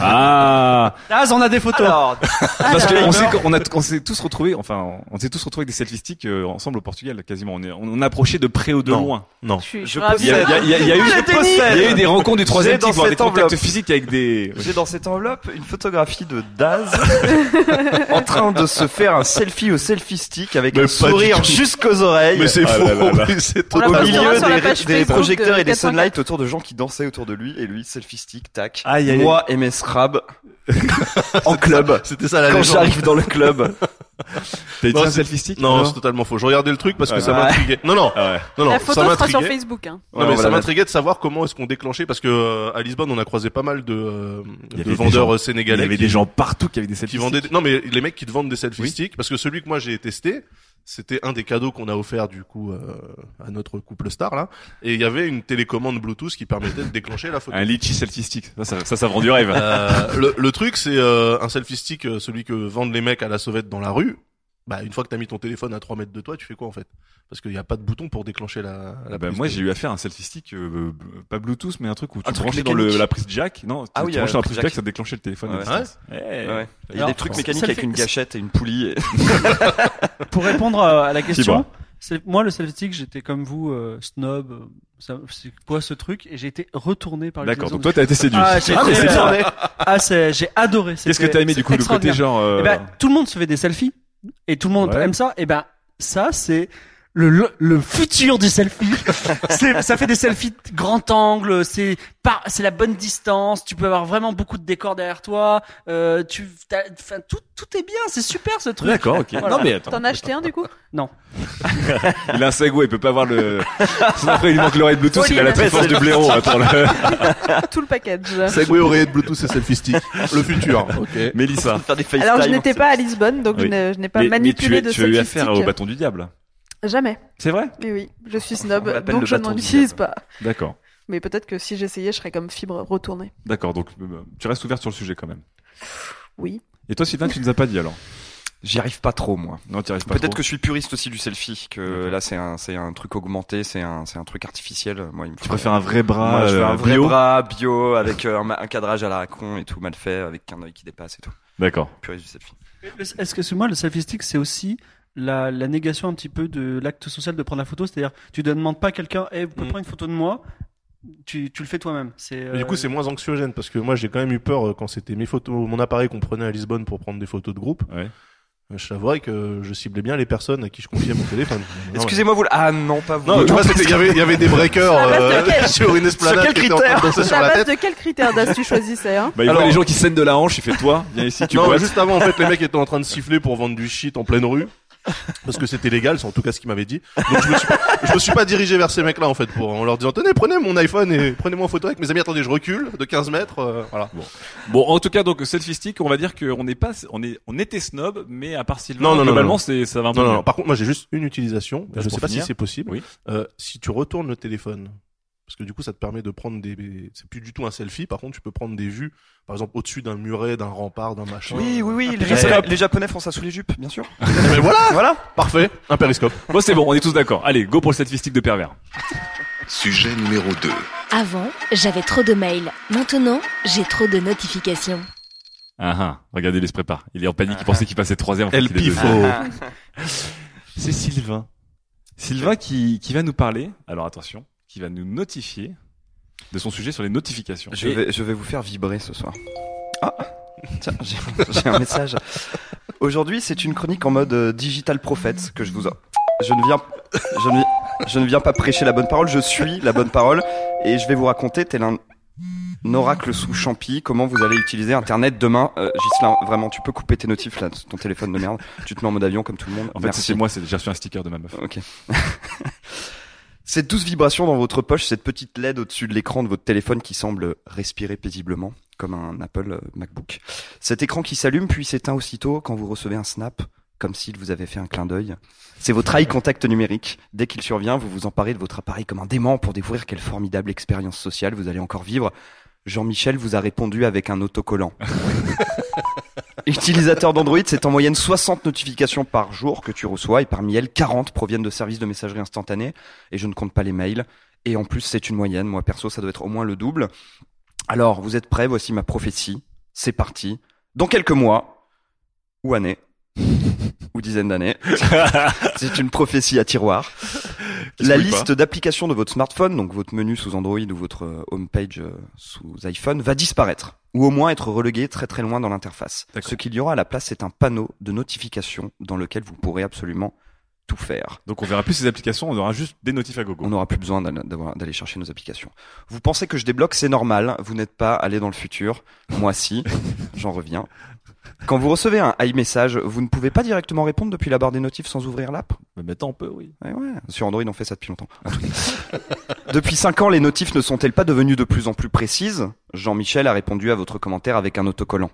Ah Ah, on a des photos. Alors, Parce qu'on a, on s'est tous retrouvés, enfin, on s'est tous retrouvés avec des selfie sticks euh, ensemble au Portugal, quasiment. On est, on a approché de près ou de Non. loin. Non. Je suis, je Je suis ravie. Il y a, il y a- il y a- il y a eu, Je possède. il y a eu des rencontres du troisième J'ai dans type, voire des cette contacts enveloppe. physiques avec des. j'ai dans cette enveloppe une photographie de Daz en train de se faire un selfie au selfie stick avec Mais un pas sourire tout. jusqu'aux oreilles. Mais c'est Ah faux. là là là. mais c'est On la au milieu sur la des, page des Facebook projecteurs et des 404. sunlights autour de gens qui dansaient autour de lui et lui selfie stick tac Aïe, aïe, aïe. Moi et mes scrabs en club C'était ça la quand légende. j'arrive dans le club T'as été Non, un c'est- selfie stick Non, c'est totalement faux. Je regardais le truc parce que ça m'intriguait. Non, non, Ah ouais. non, non, La ça photo sera sur m'intriguait. Facebook. Hein. Non, Ouais, mais ça m'intriguait de savoir comment est-ce qu'on déclenchait parce que euh, à Lisbonne on a croisé pas mal de, euh, Il y de avait des vendeurs gens- euh, Il y sénégalais avait qui, des gens partout qui avaient des selfies qui vendaient sticks. des- non mais les mecs qui te vendent des selfie Oui. sticks parce que celui que moi j'ai testé c'était un des cadeaux qu'on a offert du coup euh, à notre couple star là et il y avait une télécommande Bluetooth qui permettait de déclencher la photo. Un litchi selfie stick. Ça, ça, ça, ça vend du rêve. Euh, le, le truc c'est euh, un selfie stick euh, celui que vendent les mecs à la sauvette dans la rue. Bah une fois que t'as mis ton téléphone à 3 mètres de toi, tu fais quoi en fait? Parce qu'il n'y a pas de bouton pour déclencher la. la Bah, prise moi, de- j'ai eu affaire à un selfie stick, euh, euh, pas Bluetooth, mais un truc où tu Un branchais dans le, la prise jack. Non, tu Ah oui, tu branchais dans euh, la prise jack. jack, ça déclenchait le téléphone. à Ouais. distance. Eh. Ouais. il y a Alors, des trucs mécaniques avec une gâchette et une poulie et- Pour répondre à la question, moi le selfie stick, j'étais comme vous euh, snob. euh, C'est quoi ce truc? Et j'ai été retourné par D'accord. l'utilisation Donc toi, t'as été séduit. Ah, j'ai bien. Ah, c'est, j'ai adoré. Qu'est-ce que t'as aimé du coup le côté genre euh, Eh ben, tout le monde se fait des selfies et tout le monde Ouais. aime ça. Et ben, ça, c'est le, le, le futur du selfie. c'est, ça fait des selfies de grand angle. C'est pas, c'est la bonne distance. Tu peux avoir vraiment beaucoup de décors derrière toi. Euh, tu, t'as- enfin, tout, tout est bien. C'est super ce truc. D'accord, ok. Voilà. Non mais attends. T'en as acheté un du coup? Non. Il a un Segway, il peut pas avoir le. Après il manque l'oreille Bluetooth, il a la très force du blaireau. Attends, le... Tout le package. Segway oreillette Bluetooth et selfie stick. Le futur. Ok. Mélissa. faire des FaceTime. Alors je n'étais pas à Lisbonne, donc Oui. je n'ai- je n'ai pas Mais, mais tu, manipulé as- de tu as eu affaire au bâton du diable. Jamais. C'est vrai? Mais oui, je suis snob, donc je n'en utilise pas. D'accord. Mais peut-être que si j'essayais, je serais comme fibre retournée. D'accord. Donc euh, tu restes ouvert sur le sujet quand même. Oui. Et toi Sylvain, tu nous as pas dit alors? J'y arrive pas trop moi. Non, tu arrives pas. Peut-être que je suis puriste aussi du selfie, que là c'est un c'est un truc augmenté, c'est un c'est un truc artificiel. Moi il me tu préfères un vrai bras. Moi, je veux euh, un vrai bio? bras bio avec euh, un, un cadrage à la con et tout mal fait, avec un œil qui dépasse et tout. D'accord. Puriste du selfie. Est-ce que moi le selfie stick c'est aussi la, la négation un petit peu de l'acte social de prendre la photo, c'est-à-dire tu ne demandes pas à quelqu'un, eh, vous pouvez Mm. prendre une photo de moi, tu, tu le fais toi-même. C'est Mais du coup, euh, c'est moins anxiogène parce que moi, j'ai quand même eu peur euh, quand c'était mes photos, mon appareil qu'on prenait à Lisbonne pour prendre des photos de groupe. Ouais. Euh, Je t'avouerais que je ciblais bien les personnes à qui je confiais mon téléphone. Excusez-moi vous. Ah non pas vous. Non, tu vois, c'était, il y avait, il y avait des breakers euh, quel- sur une esplanade quel train de critère sur la tête. de quels critères d'as tu choisissais hein Bah, il Alors- voit les gens qui saignent de la hanche, il fait toi, viens ici, tu non, boites. juste avant, en fait, les mecs étaient en train de siffler pour vendre du shit en pleine rue. Parce que c'était légal, c'est en tout cas ce qu'ils m'avaient dit. Donc je me suis pas, je me suis pas dirigé vers ces mecs-là en fait pour en leur disant tenez prenez mon iPhone et prenez-moi en photo avec mes amis. Attendez, je recule de 15 mètres. euh, voilà. Bon, en tout cas, donc selfie stick, on va dire qu'on n'est pas, on est, on était snob, mais à part Sylvain, Non, non, non, globalement, non. c'est, ça va un peu Non, non. Par contre, moi j'ai juste une utilisation. Bah, je sais pas finir. si c'est possible. Oui. Euh, si tu retournes le téléphone Parce que du coup, ça te permet de prendre des, c'est plus du tout un selfie. Par contre, tu peux prendre des vues, par exemple, au-dessus d'un muret, d'un rempart, d'un machin. Oui, oui, oui. Les. Japonais- les Japonais font ça sous les jupes, bien sûr. Mais voilà! Voilà. Parfait. Un périscope. Bon, c'est bon, on est tous d'accord. Allez, go pour le statistique de pervers. Sujet numéro 2. Avant, j'avais trop de mails. Maintenant, j'ai trop de notifications. Ah ah, regardez, il se prépare. Il est en panique, il pensait qu'il passait troisième. en fait, El il est Pifo. deuxième. C'est Sylvain. Sylvain qui, qui va nous parler, alors attention, qui va nous notifier de son sujet sur les notifications. Je Et- vais, je vais vous faire vibrer ce soir. Ah, tiens, j'ai un message. Aujourd'hui, c'est une chronique en mode euh, digital prophète que je vous. a- Je ne viens, je ne, je ne viens pas prêcher la bonne parole. Je suis la bonne parole et je vais vous raconter tel un oracle sous champi comment vous allez utiliser Internet demain. Euh, Ghislain, vraiment, tu peux couper tes notifs là, ton téléphone de merde. Tu te mets en mode avion comme tout le monde. En fait, c'est moi, c'est- j'ai reçu un sticker de ma meuf. Ok. Cette douce vibration dans votre poche, cette petite LED au-dessus de l'écran de votre téléphone qui semble respirer paisiblement, comme un Apple euh, MacBook. Cet écran qui s'allume puis s'éteint aussitôt quand vous recevez un snap, comme s'il vous avait fait un clin d'œil. C'est votre eye contact numérique. Dès qu'il survient, vous vous emparez de votre appareil comme un dément pour découvrir quelle formidable expérience sociale vous allez encore vivre. Jean-Michel vous a répondu avec un autocollant. Utilisateur d'Android, c'est en moyenne 60 notifications par jour que tu reçois et parmi elles, 40 proviennent de services de messagerie instantanée et je ne compte pas les mails. Et en plus, c'est une moyenne. Moi, perso, ça doit être au moins le double. Alors, vous êtes prêts? Voici ma prophétie. C'est parti. Dans quelques mois, ou années, ou dizaines d'années, c'est une prophétie à tiroir. La liste d'applications de votre smartphone, donc votre menu sous Android ou votre euh, homepage euh, sous iPhone, va disparaître. Ou au moins être relégué très très loin dans l'interface. Ce qu'il y aura à la place, c'est un panneau de notification dans lequel vous pourrez absolument tout faire. Donc on verra plus ces applications, on aura juste des notifs à gogo. On n'aura plus besoin d'aller chercher nos applications. Vous pensez que je débloque, c'est normal. Vous n'êtes pas allé dans le futur. Moi si. J'en reviens. Quand vous recevez un iMessage, vous ne pouvez pas directement répondre depuis la barre des notifs sans ouvrir l'app? Mais maintenant on peut, oui. Ouais. Sur Android, on fait ça depuis longtemps. Depuis 5 ans, les notifs ne sont-elles pas devenues de plus en plus précises? Jean-Michel a répondu à votre commentaire avec un autocollant.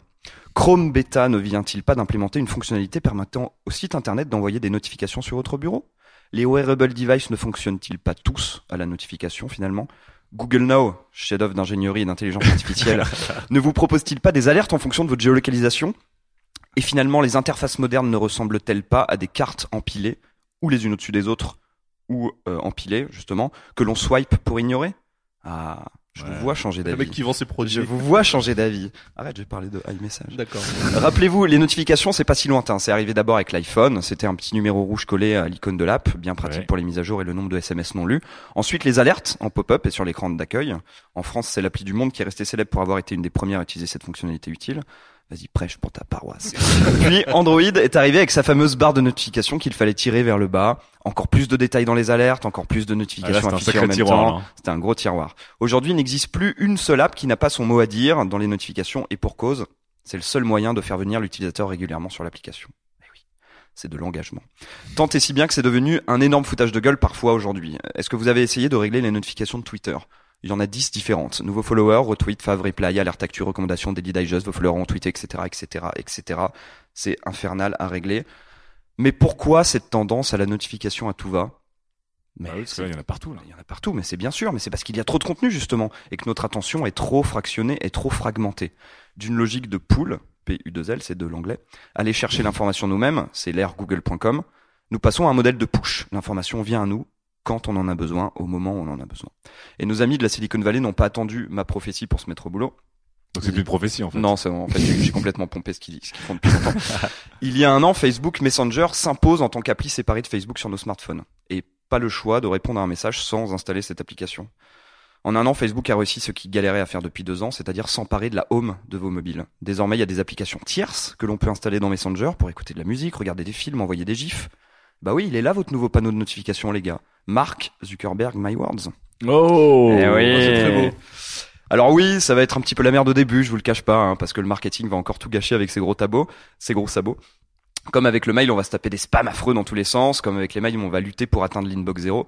Chrome Beta ne vient-il pas d'implémenter une fonctionnalité permettant au site internet d'envoyer des notifications sur votre bureau? Les wearable devices ne fonctionnent-ils pas tous à la notification finalement? Google Now, chef-d'œuvre d'ingénierie et d'intelligence artificielle, ne vous propose-t-il pas des alertes en fonction de votre géolocalisation? Et finalement, les interfaces modernes ne ressemblent-elles pas à des cartes empilées, ou les unes au-dessus des autres, ou euh, empilées justement, que l'on swipe pour ignorer? Ah, je Ouais. vous vois changer Le mec d'avis. qui vend ses produits. Je vous vois changer d'avis. Arrête, je vais parler de iMessage. D'accord. Rappelez-vous, les notifications, c'est pas si lointain. C'est arrivé d'abord avec l'iPhone. C'était un petit numéro rouge collé à l'icône de l'app, bien pratique Ouais. pour les mises à jour et le nombre de SMS non lus. Ensuite, les alertes en pop-up et sur l'écran d'accueil. En France, c'est l'appli du monde qui est restée célèbre pour avoir été une des premières à utiliser cette fonctionnalité utile. Vas-y, prêche pour ta paroisse. Puis Android est arrivé avec sa fameuse barre de notification qu'il fallait tirer vers le bas. Encore plus de détails dans les alertes, encore plus de Ah, notifications un affichées en même tiroir. temps. là. C'était un gros tiroir. Aujourd'hui, il n'existe plus une seule app qui n'a pas son mot à dire dans les notifications et pour cause. C'est le seul moyen de faire venir l'utilisateur régulièrement sur l'application. Eh oui, c'est de l'engagement. Tant et si bien que c'est devenu un énorme foutage de gueule parfois aujourd'hui. Est-ce que vous avez essayé de régler les notifications de Twitter? Il y en a 10 différentes. Nouveaux followers, retweet, fav, reply, alerte actu, recommandation, daily digest, vos followers ont tweeté, etc., etc., etc. C'est infernal à régler. Mais pourquoi cette tendance à la notification à tout va? Bah oui, parce que là, il y en a partout, là. il y en a partout, mais c'est bien sûr, mais c'est parce qu'il y a trop de contenu justement, et que notre attention est trop fractionnée et trop fragmentée. D'une logique de pool, P-U-2-L, c'est de l'anglais, aller chercher l'information nous-mêmes, c'est l'ère google.com, nous passons à un modèle de push. L'information vient à nous quand on en a besoin, au moment où on en a besoin. Et nos amis de la Silicon Valley n'ont pas attendu ma prophétie pour se mettre au boulot. Donc c'est plus une prophétie en fait. Non, c'est en fait j'ai complètement pompé ce qu'ils ce qu'ils font depuis longtemps. Il y a un an, Facebook Messenger s'impose en tant qu'appli séparée de Facebook sur nos smartphones et pas le choix de répondre à un message sans installer cette application. En un an, Facebook a réussi ce qu'il galérait à faire depuis deux ans, c'est-à-dire s'emparer de la home de vos mobiles. Désormais, il y a des applications tierces que l'on peut installer dans Messenger pour écouter de la musique, regarder des films, envoyer des gifs. Bah oui, il est là votre nouveau panneau de notification, les gars. Mark Zuckerberg, My Words. Oh, Eh oui. c'est très beau. Alors oui, ça va être un petit peu la merde au début, je vous le cache pas, hein, parce que le marketing va encore tout gâcher avec ses gros tabots, ses gros sabots. Comme avec le mail, on va se taper des spams affreux dans tous les sens. Comme avec les mails, on va lutter pour atteindre l'inbox zéro,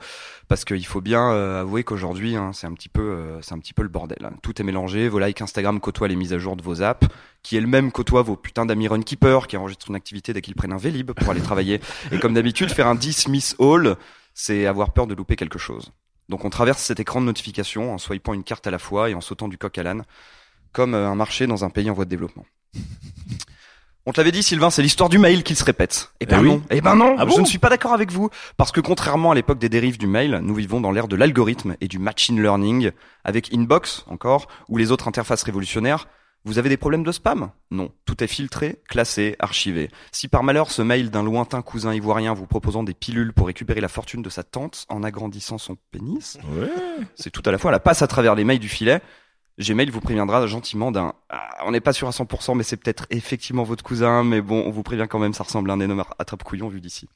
parce qu'il faut bien euh, avouer qu'aujourd'hui, hein, c'est un petit peu, euh, c'est un petit peu le bordel. hein. Tout est mélangé. Vos likes Instagram côtoient les mises à jour de vos apps, qui elles-mêmes côtoient vos putains d'amis runkeeper qui enregistrent une activité dès qu'ils prennent un Vélib pour aller travailler. Et comme d'habitude, faire un dismiss all, c'est avoir peur de louper quelque chose. Donc on traverse cet écran de notification en swipant une carte à la fois et en sautant du coq à l'âne, comme euh, un marché dans un pays en voie de développement. On te l'avait dit, Sylvain, c'est l'histoire du mail qui se répète. Eh ben Eh oui. non. Eh ben non. Ah je bon ne suis pas d'accord avec vous. Parce que contrairement à l'époque des dérives du mail, nous vivons dans l'ère de l'algorithme et du machine learning, avec Inbox, encore, ou les autres interfaces révolutionnaires. Vous avez des problèmes de spam? Non. Tout est filtré, classé, archivé. Si par malheur ce mail d'un lointain cousin ivoirien vous proposant des pilules pour récupérer la fortune de sa tante en agrandissant son pénis, Ouais. c'est tout à la fois la passe à travers les mails du filet. Gmail vous préviendra gentiment d'un Ah, on n'est pas sûr à 100% mais c'est peut-être effectivement votre cousin mais bon on vous prévient quand même ça ressemble à un énorme attrape-couillon vu d'ici.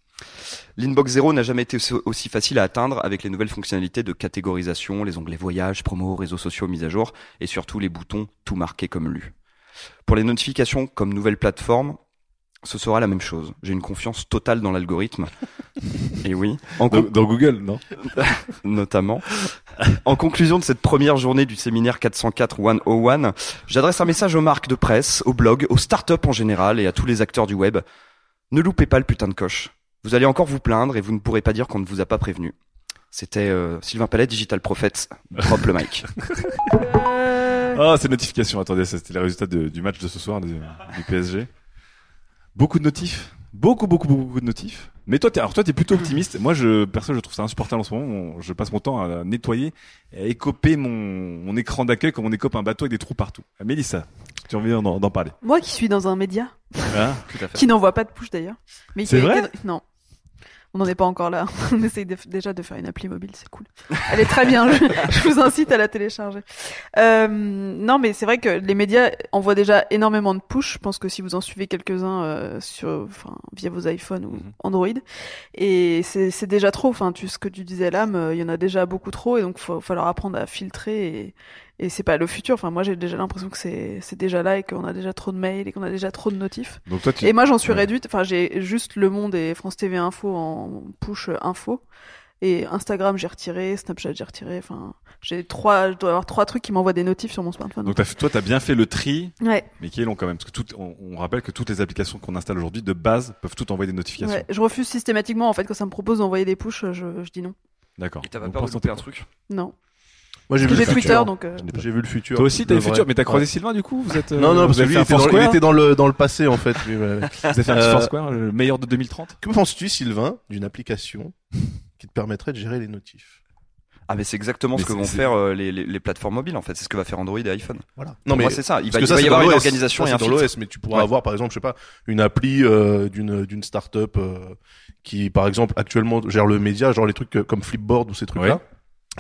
L'inbox 0 n'a jamais été aussi, aussi facile à atteindre avec les nouvelles fonctionnalités de catégorisation, les onglets voyage, promo, réseaux sociaux mis à jour et surtout les boutons tout marqués comme lu. Pour les notifications comme nouvelle plateforme, ce sera la même chose. J'ai une confiance totale dans l'algorithme. Et oui, en, Dans, dans Google, non? Notamment. En conclusion de cette première journée du séminaire 404 101, j'adresse un message aux marques de presse, aux blogs, aux startups en général et à tous les acteurs du web. Ne loupez pas le putain de coche. Vous allez encore vous plaindre et vous ne pourrez pas dire qu'on ne vous a pas prévenu. C'était euh, Sylvain Palais, Digital Prophet. Drop le mic. Ah, c'est notification. Attendez, ça, c'était les résultats de- du match de ce soir du, du PSG. Beaucoup de notifs. Beaucoup, beaucoup, beaucoup de notifs. Mais toi, t'es, alors toi, t'es plutôt optimiste. Moi, je, perso, je trouve ça insupportable en ce moment. Je passe mon temps à nettoyer et à écoper mon, mon écran d'accueil comme on écope un bateau avec des trous partout. Ah, Mélissa, tu as envie d'en, d'en parler? Moi qui suis dans un média, Hein? Tout à fait. qui n'envoie pas de push d'ailleurs. Mais qui C'est a vrai? Non. On n'en est pas encore là. On essaye de- déjà de faire une appli mobile, c'est cool. Elle est très bien. Je, je vous incite à la télécharger. Euh, non, mais c'est vrai que les médias envoient déjà énormément de push. Je pense que si vous en suivez quelques-uns euh, sur, enfin, via vos iPhones ou Mhm. Android, et c'est déjà trop. Enfin, tu ce que tu disais là, mais il y en a déjà beaucoup trop, et donc faut falloir apprendre à filtrer. Et, et c'est pas le futur. Enfin, moi j'ai déjà l'impression que c'est c'est déjà là et qu'on a déjà trop de mails et qu'on a déjà trop de notifs. Donc toi, tu, Et moi, j'en suis Ouais. réduite. Enfin, j'ai juste Le Monde et France TV Info en push info. Et Instagram, j'ai retiré. Snapchat, j'ai retiré. Enfin, j'ai trois, je dois avoir trois trucs qui m'envoient des notifs sur mon smartphone. donc fait- toi, t'as bien fait le tri, ouais, mais qui est long quand même. Parce que tout, on, on rappelle que toutes les applications qu'on installe aujourd'hui, de base, peuvent toutes envoyer des notifications. ouais. Je refuse systématiquement, en fait, quand ça me propose d'envoyer des pushs, je, je dis non. D'accord. Et t'as pas peur de louper un truc? Non. Moi, j'ai Parce vu le futur. Twitter, donc, euh, J'ai vu le futur. Toi aussi, t'as Le le futur, mais t'as croisé Ouais. Sylvain du coup Vous êtes euh, Non, non, parce vous que lui, il était, dans, il était dans le, dans le passé, en fait. Vous avez fait un petit Euh, Foursquare, le meilleur de 2030 Que penses-tu, Sylvain, d'une application qui te permettrait de gérer les notifs? Ah mais c'est exactement Mais ce que vont faire euh, les, les, les plateformes mobiles en fait. C'est ce que va faire Android et iPhone. Voilà. Pour moi c'est ça. Il parce va, il y avoir une organisation Ça, et un c'est dans l'OS, mais tu pourras Ouais. avoir, par exemple, je sais pas, une appli euh, d'une d'une start-up euh, qui, par exemple, actuellement gère le média, genre les trucs euh, comme Flipboard ou ces trucs-là.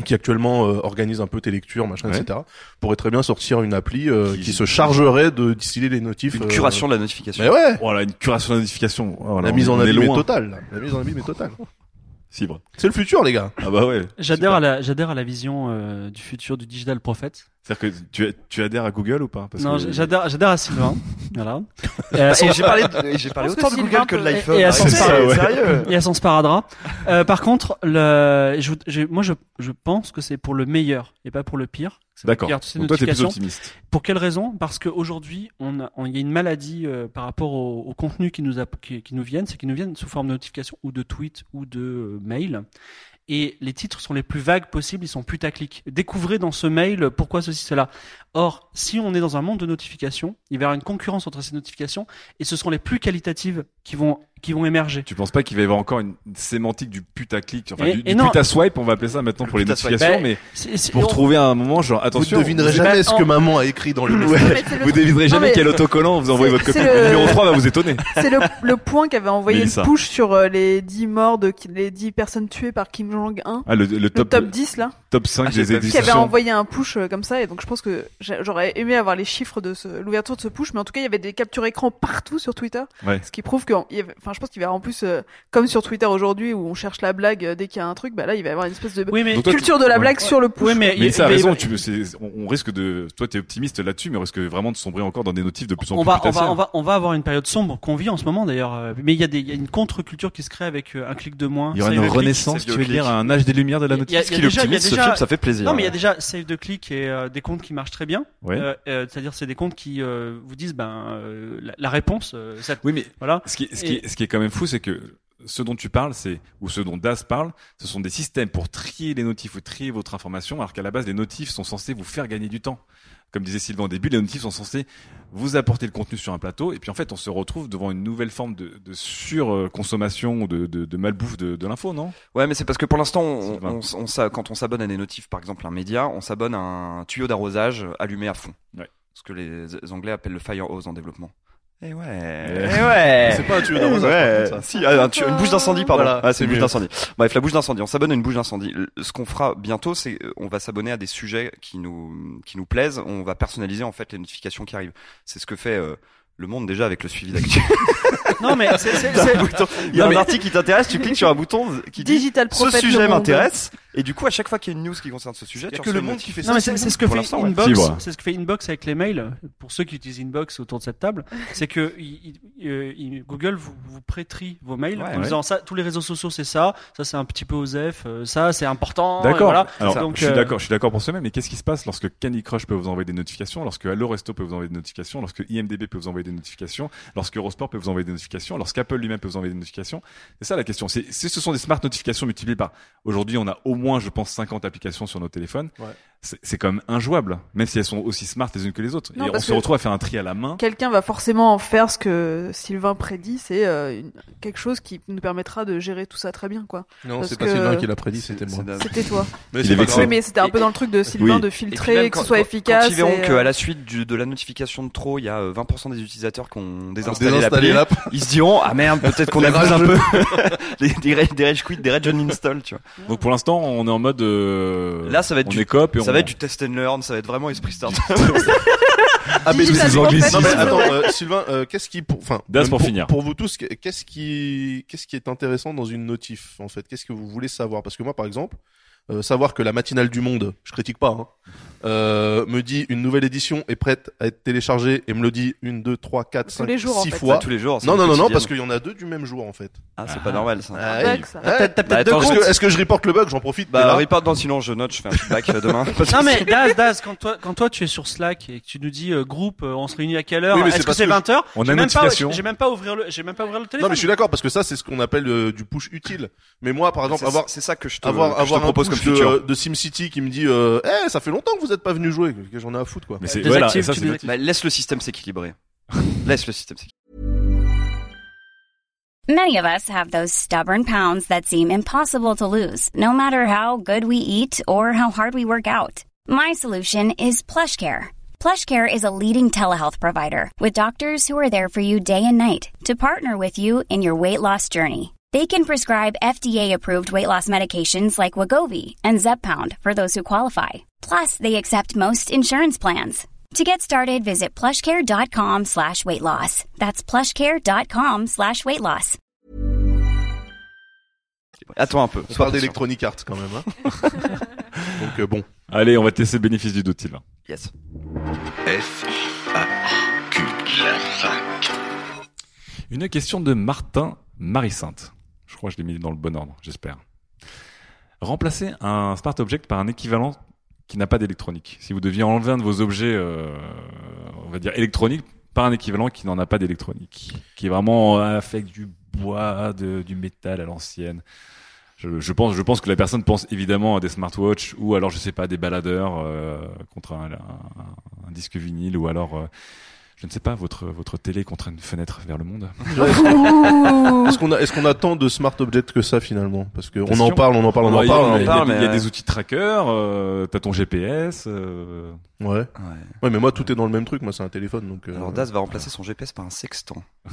Qui actuellement euh, organise un peu tes lectures, machin, Ouais. etc. pourrait très bien sortir une appli euh, Qui- qui... se chargerait de distiller les notifs. Une euh, curation de la notification. Mais ouais, Voilà, une curation de notification. Oh, là, la mise on en est abîme est loin. totale. là. La mise en abîme est totale. Cibre. C'est le futur, les gars. Ah bah ouais. J'adhère à la, j'adhère à la vision euh, du futur du digital prophet. C'est-à-dire que tu, tu adhères à Google ou pas? Parce non, que- j'adhère, j'adhère à Sylvain. voilà. Et son, Et j'ai parlé, de- j'ai parlé autant de Google que de l'iPhone. et à Ah, sérieux, ouais. et à son sparadrap. Euh, par contre, le, je, je- moi, je, je pense que c'est pour le meilleur et pas pour le pire. D'accord. Donc toi, t'es plus notifications. optimiste. Pour quelle raison? Parce qu'aujourd'hui, on a, on- il y a une maladie euh, par rapport au, au contenu qui nous, a, qui, qui nous viennent, c'est qu'ils nous viennent sous forme de notification ou de tweet ou de euh, mail. Et les titres sont les plus vagues possibles, ils sont putaclic. Découvrez dans ce mail pourquoi ceci, cela. Or, si on est dans un monde de notifications, il y avoir une concurrence entre ces notifications et ce seront les plus qualitatives qui vont, qui vont émerger. Tu penses pas qu'il va y avoir encore une sémantique du putaclic, enfin Et- du, et du non. putaswipe, on va appeler ça maintenant pour les notifications, Bah, mais pour on- trouver un moment, genre Vous attention. ne devinerez vous- jamais mais ce que maman a écrit dans le Ouais. Vous devinerez Non, jamais mais- quel autocollant vous envoyez votre copie. Le numéro 3 va vous étonner. C'est le, le point qu'avait envoyé le push sur euh, les 10 morts de les 10 personnes tuées par Kim Jong-un. Ah, le, le Le top, top, 10 là, top 5 Ah, des vu qui avait éditions. envoyé un push euh, comme ça et donc je pense que j'aurais aimé avoir les chiffres de l'ouverture de ce push mais en tout cas il y avait des captures écran partout sur Twitter ce qui prouve que il enfin je pense qu'il va y avoir en plus euh, comme sur Twitter aujourd'hui où on cherche la blague euh, dès qu'il y a un truc bah là il va y avoir une espèce de Oui, mais, Donc toi, culture de la Ouais. blague sur le push. oui, mais, Mais ça a raison, tu, on, on risque de, toi t'es optimiste là-dessus, mais on risque vraiment de sombrer encore dans des notifs de plus en on plus va, on va, on va, on va avoir une période sombre qu'on vit en ce moment d'ailleurs. euh, Mais il y a des, il y a une contre-culture qui se crée avec un clic de moins. Il y aura une renaissance, tu veux dire, clic. un âge des lumières de la Il notice? il y a Qui déjà- il y a l'optimise, ce déjà- film, ça fait plaisir. Non, mais il y a déjà save the click et des comptes qui marchent très bien. C'est-à-dire c'est des comptes qui vous disent ben la, réponse. Oui, mais voilà. ce qui, ce qui, est- ce qui est quand même fou, c'est que ce dont tu parles, c'est ou ce dont Das parle, ce sont des systèmes pour trier les notifs ou trier votre information, alors qu'à la base, les notifs sont censés vous faire gagner du temps. Comme disait Sylvain au début, les notifs sont censés vous apporter le contenu sur un plateau, et puis en fait, on se retrouve devant une nouvelle forme de, de surconsommation ou de, de, de malbouffe de, de l'info, non? Ouais, mais c'est parce que pour l'instant, on, Sylvain. on, on s'a- quand on s'abonne à des notifs, par exemple un média, on s'abonne à un tuyau d'arrosage allumé à fond. Ouais. Ce que les Anglais appellent le fire hose en développement. Eh ouais, Eh. eh ouais. C'est pas un tuyau d'arrosage, Ouais. ça. Si, ah, un tuyau- une bouche d'incendie, pardon. Voilà, ah, c'est une bouche d'incendie. Bref, la bouche d'incendie. On s'abonne à une bouche d'incendie. Ce qu'on fera bientôt, c'est euh, on va s'abonner à des sujets qui nous qui nous plaisent. On va personnaliser en fait les notifications qui arrivent. C'est ce que fait euh, le Monde déjà avec le suivi d'actu. Non, mais c'est, c'est, c'est- un bouton- Il y a Non, un mais- article qui t'intéresse, tu cliques sur un bouton qui dit Digital ce sujet m'intéresse. Et du coup, à chaque fois qu'il y a une news qui concerne ce sujet, Il y a tu que le monde qui fait ça. Non mais c'est ce que fait. Inbox, c'est ce que fait Inbox avec les mails. Pour ceux qui utilisent Inbox autour de cette table, c'est que il- il- euh, Google vous, vous pré-trie vos mails Ouais, en ouais. disant ça, tous les réseaux sociaux c'est ça, ça c'est un petit peu OSEF, euh, ça c'est important. D'accord. Alors, Donc, je suis euh, d'accord, je suis d'accord pour ce même. Mais qu'est-ce qui se passe lorsque Candy Crush peut vous envoyer des notifications, lorsque Allo Resto peut vous envoyer des notifications, lorsque IMDb peut vous envoyer des notifications, lorsque Eurosport peut vous envoyer des notifications, lorsqu'Apple lui-même peut vous envoyer des notifications? C'est ça la question. C'est- ce sont des smart notifications multipliées par. Aujourd'hui, on a au moins, je pense, 50 applications sur nos téléphones. Ouais. C'est, quand même injouable, même si elles sont aussi smart les unes que les autres. Non, Et on se retrouve à faire un tri à la main. Quelqu'un va forcément en faire ce que Sylvain prédit, c'est euh, quelque chose qui nous permettra de gérer tout ça très bien, quoi. Non, c'est pas que- Sylvain qui l'a prédit, c'était moi. C'était toi. Mais c'était un peu dans le truc de Sylvain Oui. de filtrer, même que ce soit quand- efficace. Quand ils verront et, qu'à euh, la suite du- de la notification de trop, il y a euh, 20% des utilisateurs qui ont désinstallé Désinstaller l'appli, l'app. ils se diront ah merde peut-être qu'on abuse un peu des, des rage quit, des rage uninstall, tu vois. Donc pour l'instant, on est en mode. euh, Là, ça va être on du- écope et Ça on... va être du test and learn, ça va être vraiment esprit start. Ah, mais Non mais c'est attends, euh, Sylvain, euh, qu'est-ce qui, pour, enfin, même pour finir. Pour vous tous, qu'est-ce qui, qu'est-ce qui est intéressant dans une notif en fait? Qu'est-ce que vous voulez savoir? Parce que moi, par exemple, euh, savoir que la matinale du Monde, je critique pas, hein, euh, me dit une nouvelle édition est prête à être téléchargée et me le dit une, deux, trois, quatre, Tous cinq, les jours, en six fait. fois. tous les jours. c'est Non, non, non, non, parce qu'il y en a deux du même jour en fait. Ah, c'est Ah. pas normal ça. Ah, bug, oui. ça. Ouais. T'as- t'as Bah, peut-être deux attends, Est-ce comptes. que, est-ce que je reporte le bug? J'en profite. Bah, là report non, sinon je note, je fais un feedback euh, demain. Non mais Daz, Daz, quand toi, quand toi tu es sur Slack et que tu nous dis euh, groupe, euh, on se réunit à quelle heure Oui, mais c'est Est-ce que parce c'est que 20 h On a J'ai une même pas, notification. j'ai même pas ouvrir le, j'ai même pas ouvrir le téléphone. Non, mais je suis d'accord parce que ça, c'est ce qu'on appelle euh, du push utile. Mais moi, par exemple, C'est- avoir c'est ça que je te, avoir que je te avoir un propose push comme futur. de, de SimCity qui me dit euh, eh ça fait longtemps que vous êtes pas venu jouer que que j'en ai à foutre quoi Mais c'est Désactive, voilà, et ça tu c'est Bah, laisse le système s'équilibrer. laisse le système s'équilibrer. Many of us have those stubborn pounds that seem impossible to lose, no matter how good we eat or how hard we work out. My solution is PlushCare. PlushCare is a leading telehealth provider with doctors who are there for you day and night to partner with you in your weight loss journey. They can prescribe FDA-approved weight loss medications like Wagovi and Zepbound for those who qualify. Plus, they accept most insurance plans. To get started, visit plushcare.com slash weight loss. That's plushcare.com slash weight loss. Attends un peu. on sois parle patient. d'Electronic Arts quand même hein. donc euh, bon Allez, on va te laisser le bénéfice du doute, Sylvain. Yes. F, A, Q. Une question de Martin Marie-Sainte. Je crois que je l'ai mis dans le bon ordre, j'espère. Remplacer un smart object par un équivalent qui n'a pas d'électronique. Si vous deviez enlever un de vos objets, euh, on va dire électroniques, par un équivalent qui n'en a pas d'électronique, qui est vraiment avec du bois, du métal à l'ancienne. Je, pense, je pense que la personne pense évidemment à des smartwatches ou alors je sais pas des baladeurs euh, contre un, un- un disque vinyle ou alors euh, je ne sais pas votre votre télé contre une fenêtre vers le monde. est-ce qu'on a est-ce qu'on a tant de smart objects que ça finalement? Parce que on Question. en parle on en parle on en parle il y a- hein. il y a, parle, il y a mais- des outils de tracker, euh, t'as ton GPS. euh, ouais Ouais. ouais mais moi tout est dans le même truc moi c'est un téléphone donc euh, Alors Daz va remplacer son GPS par un sextant.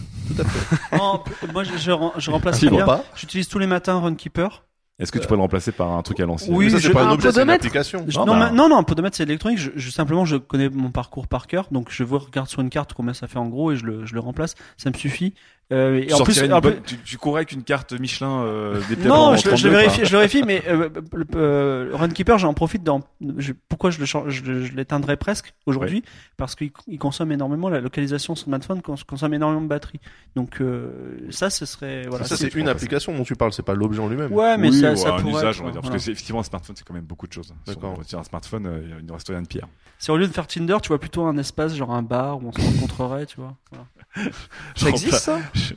Non, p- moi je, je, je remplace pas? J'utilise tous les matins Runkeeper. Est-ce que tu peux le remplacer par un truc à l'ancienne Oui, mais ça je- c'est pas un un objet c'est une podomètre. application Je- non, bah. non, non, un podomètre c'est électronique. Je, je- simplement, je connais mon parcours par cœur, donc je vois, regarde sur une carte combien ça fait en gros et je le, je le remplace. Ça me suffit. Euh, et Tu en plus, sortirais une en plus- bonne- tu, tu courrais avec une carte Michelin euh, des non, en je, je le 32, vérifie, je le vérifie, mais euh, le, euh, Runkeeper, j'en profite dans. je- pourquoi je le change, je, je l'éteindrai presque aujourd'hui? Parce qu'il il consomme énormément la localisation sur smartphone, cons- consomme énormément de batterie. Donc euh, ça, ce serait voilà. ça c'est- c'est une application dont tu parles c'est pas l'objet en lui-même Ouais, mais Oui, ça, ou ça un pourrait. usage, être, on va dire. voilà. Parce que c'est- effectivement, un smartphone, c'est quand même beaucoup de choses. Si D'accord. on retire un smartphone, euh, il ne reste rien de pire. Si au lieu de faire Tinder, tu vois plutôt un espace, genre un bar où on se rencontrerait, tu vois. Voilà. Ça existe ça? je,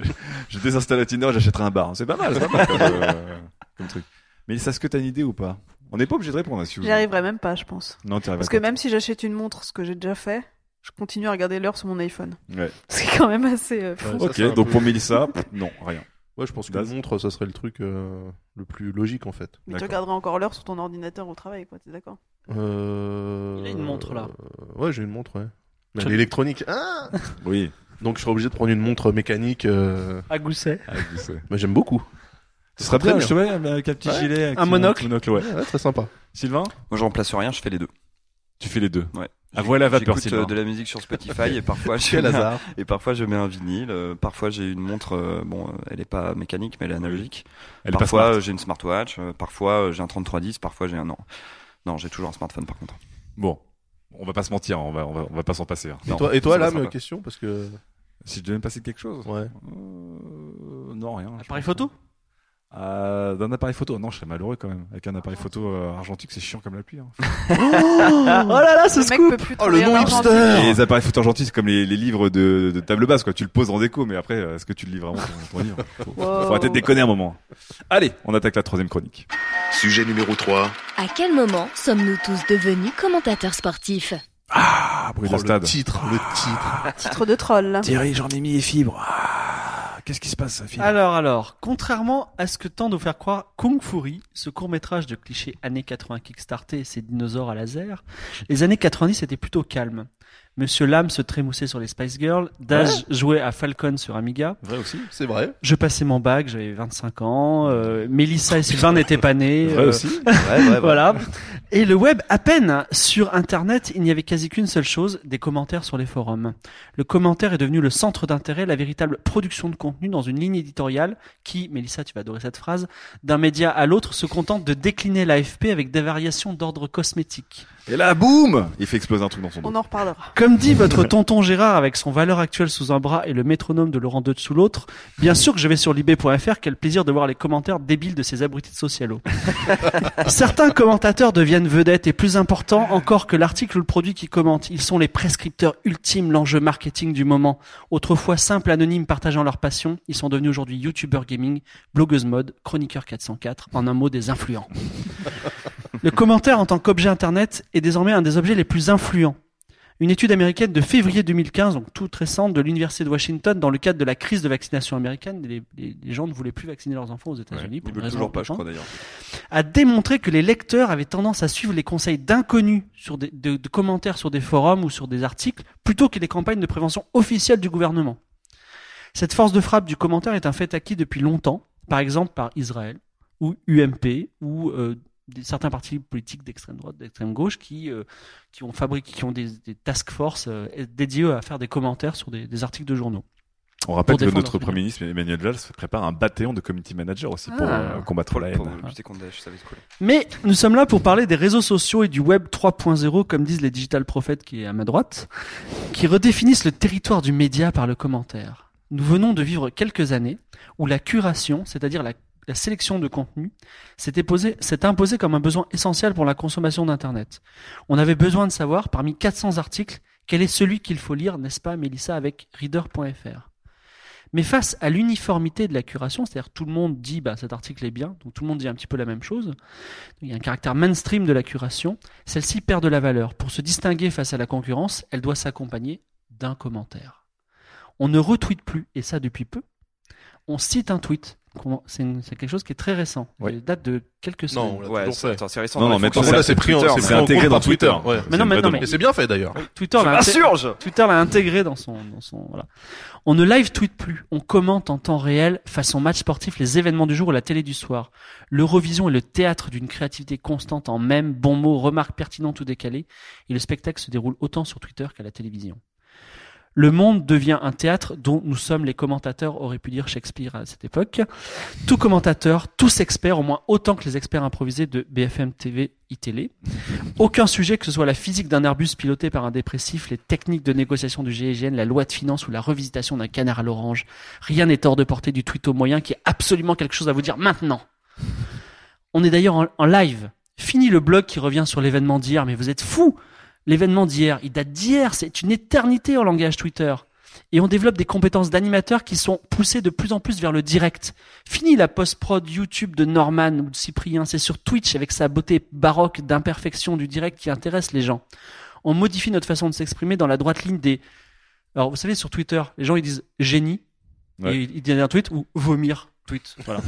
je désinstalle Tinder, j'achèterai un bar. C'est pas mal, c'est pas mal comme, euh, comme truc. Mais ça, est-ce que t'as une idée ou pas? On n'est pas obligé de répondre. hein, Si vous... J'y arriverai même pas, je pense. Non, t'y arriveras Parce que même si j'achète une montre, ce que j'ai déjà fait, je continue à regarder l'heure sur mon iPhone. Ouais. C'est quand même assez euh, fou. Ouais, Ok, donc peu- pour Mélissa, pff, non, rien. Ouais, je pense que Daz. la montre, ça serait le truc euh, le plus logique en fait. Mais tu regarderas encore l'heure sur ton ordinateur au travail, quoi, t'es d'accord? Euh... Il a une montre, là. euh, Ouais, j'ai une montre, ouais. Mais. Ah Oui. Donc je serais obligé de prendre une montre mécanique. Euh... À Gousset. Avec du- c'est- Mais j'aime beaucoup. Ce serait Très bien, je te vois, avec un petit Ouais. gilet. avec Un monocle. monocle ouais. Ouais, ouais, très sympa. Sylvain Moi, je remplace rien, je fais les deux. Tu fais les deux. Ouais. À voix la vapeur, J'écoute Sylvain. euh, de la musique sur Spotify et parfois je Quel mets un- hasard. et parfois je mets un vinyle. euh, parfois j'ai une montre. euh, bon, euh, elle est pas mécanique, mais elle est analogique. Elle est pas parfois smart. euh, j'ai une smartwatch. euh, parfois euh, j'ai un 3310. Parfois j'ai un non. Non, j'ai toujours un smartphone par contre. Bon, on va pas se mentir, on va, on va, on va pas s'en passer. hein. Et Non, toi, et toi là, ça va. question parce que Si je devais me passer de quelque chose ouais. Euh, Non, rien. Appareil photo? Euh, D'un appareil photo Non, je serais malheureux quand même. Avec un appareil photo euh, argentique, c'est chiant comme la pluie. Hein. Oh là là, ce Le mec scoop peut plus Oh, le Et les appareils photo argentiques, c'est comme les, les livres de, de table basse, quoi. Tu le poses en déco, mais après, euh, est-ce que tu le lis vraiment ton, ton livre Faut, Wow. faut arrêter de déconner un moment. Allez, on attaque la troisième chronique. Sujet numéro 3. À quel moment sommes-nous tous devenus commentateurs sportifs Ah, bruit Oh, de le stade. titre, le titre. Titre de troll. là. Thierry, j'en ai mis les fibres. Ah, qu'est-ce qui se passe, Sophie Alors, alors, contrairement à ce que tente de vous faire croire Kung Fury, ce court-métrage de cliché années 80 Kickstarter et ses dinosaures à laser, les années 90 étaient plutôt calmes. Monsieur Lam se trémoussait sur les Spice Girls, Daz jouait à Falcon sur Amiga, Vrai aussi C'est vrai. je passais mon bac, j'avais 25 ans, euh, Mélissa et Sylvain n'étaient pas nés. Vrai euh, aussi. Voilà. Et le web, à peine. Sur Internet, il n'y avait quasi qu'une seule chose, des commentaires sur les forums. Le commentaire est devenu le centre d'intérêt, la véritable production de contenu dans une ligne éditoriale qui, Mélissa, tu vas adorer cette phrase, d'un média à l'autre se contente de décliner l'AFP avec des variations d'ordre cosmétique. Et là, boum Il fait exploser un truc dans son dos. On en reparlera. Comme dit votre tonton Gérard avec son valeur actuelle sous un bras et le métronome de Laurent II sous l'autre, bien sûr que je vais sur libé.fr, quel plaisir de voir les commentaires débiles de ces abrutis de socialo. Certains commentateurs deviennent vedettes et plus important encore que l'article ou le produit qui commente. Ils sont les prescripteurs ultimes, l'enjeu marketing du moment. Autrefois simples anonymes partageant leur passion, ils sont devenus aujourd'hui youtubeurs gaming, blogueuses mode, chroniqueurs 404, en un mot des influents. Le commentaire en tant qu'objet internet est désormais un des objets les plus influents. Une étude américaine de février 2015, donc toute récente, de l'université de Washington, dans le cadre de la crise de vaccination américaine, les, les- les gens ne voulaient plus vacciner leurs enfants aux Ouais, États-Unis. raison toujours pas, je crois d'ailleurs. a démontré que les lecteurs avaient tendance à suivre les conseils d'inconnus sur des, de, de commentaires sur des forums ou sur des articles, plutôt que les campagnes de prévention officielles du gouvernement. Cette force de frappe du commentaire est un fait acquis depuis longtemps, par exemple par Israël ou UMP ou euh, des- certains partis politiques d'extrême droite, d'extrême gauche qui euh, qui ont fabriqué, qui ont des, des task force euh, dédiés à faire des commentaires sur des, des articles de journaux. On rappelle que notre Premier ministre Emmanuel Valls prépare un bataillon de community manager aussi pour Ah. euh, combattre la haine. Pour lutter contre Daesh, ça va être cool. Mais nous sommes là pour parler des réseaux sociaux et du web 3.0, comme disent les digital prophètes qui est à ma droite, qui redéfinissent le territoire du média par le commentaire. Nous venons de vivre quelques années où la curation, c'est-à-dire la, la sélection de contenu, s'est imposée comme un besoin essentiel pour la consommation d'Internet. On avait besoin de savoir, parmi 400 articles, quel est celui qu'il faut lire, n'est-ce pas, Mélissa, avec reader.fr. Mais face à l'uniformité de la curation, c'est-à-dire tout le monde dit bah cet article est bien, donc tout le monde dit un petit peu la même chose. Il y a un caractère mainstream de la curation. Celle-ci perd de la valeur. Pour se distinguer face à la concurrence, elle doit s'accompagner d'un commentaire. On ne retweet plus, et ça depuis peu. On cite un tweet. C'est quelque chose qui est très récent. Oui. Il date de quelques semaines. Non, on Ouais, c'est fait. attends, c'est récent. Non, non, mais là, c'est pris c'est intégré dans Twitter. Twitter. Ouais. Mais non, mais non, mais Et c'est bien fait d'ailleurs. Twitter l'a Twitter l'a intégré dans son, dans son, voilà. On ne live tweet plus. On commente en temps réel, façon match sportif, les événements du jour ou la télé du soir. L'Eurovision est le théâtre d'une créativité constante en mèmes, bons mots, remarques pertinentes ou décalées. Et le spectacle se déroule autant sur Twitter qu'à la télévision. Le monde devient un théâtre dont nous sommes les commentateurs, aurait pu dire Shakespeare à cette époque. Tout commentateur, tous experts, au moins autant que les experts improvisés de BFM TV, iTélé. Aucun sujet, que ce soit la physique d'un Airbus piloté par un dépressif, les techniques de négociation du GIGN, la loi de finances ou la revisitation d'un canard à l'orange. Rien n'est hors de portée du tweet au moyen qui a absolument quelque chose à vous dire maintenant. On est d'ailleurs en, en live. Fini le blog qui revient sur l'événement d'hier, mais vous êtes fous L'événement d'hier, il date d'hier, c'est une éternité en langage Twitter. Et on développe des compétences d'animateurs qui sont poussées de plus en plus vers le direct. Fini la post-prod YouTube de Norman ou de Cyprien, c'est sur Twitch avec sa beauté baroque d'imperfection du direct qui intéresse les gens. On modifie notre façon de s'exprimer dans la droite ligne des... Alors vous savez, sur Twitter, les gens ils disent génie, Ouais. et ils disent un tweet, ou vomir. Tweet, voilà.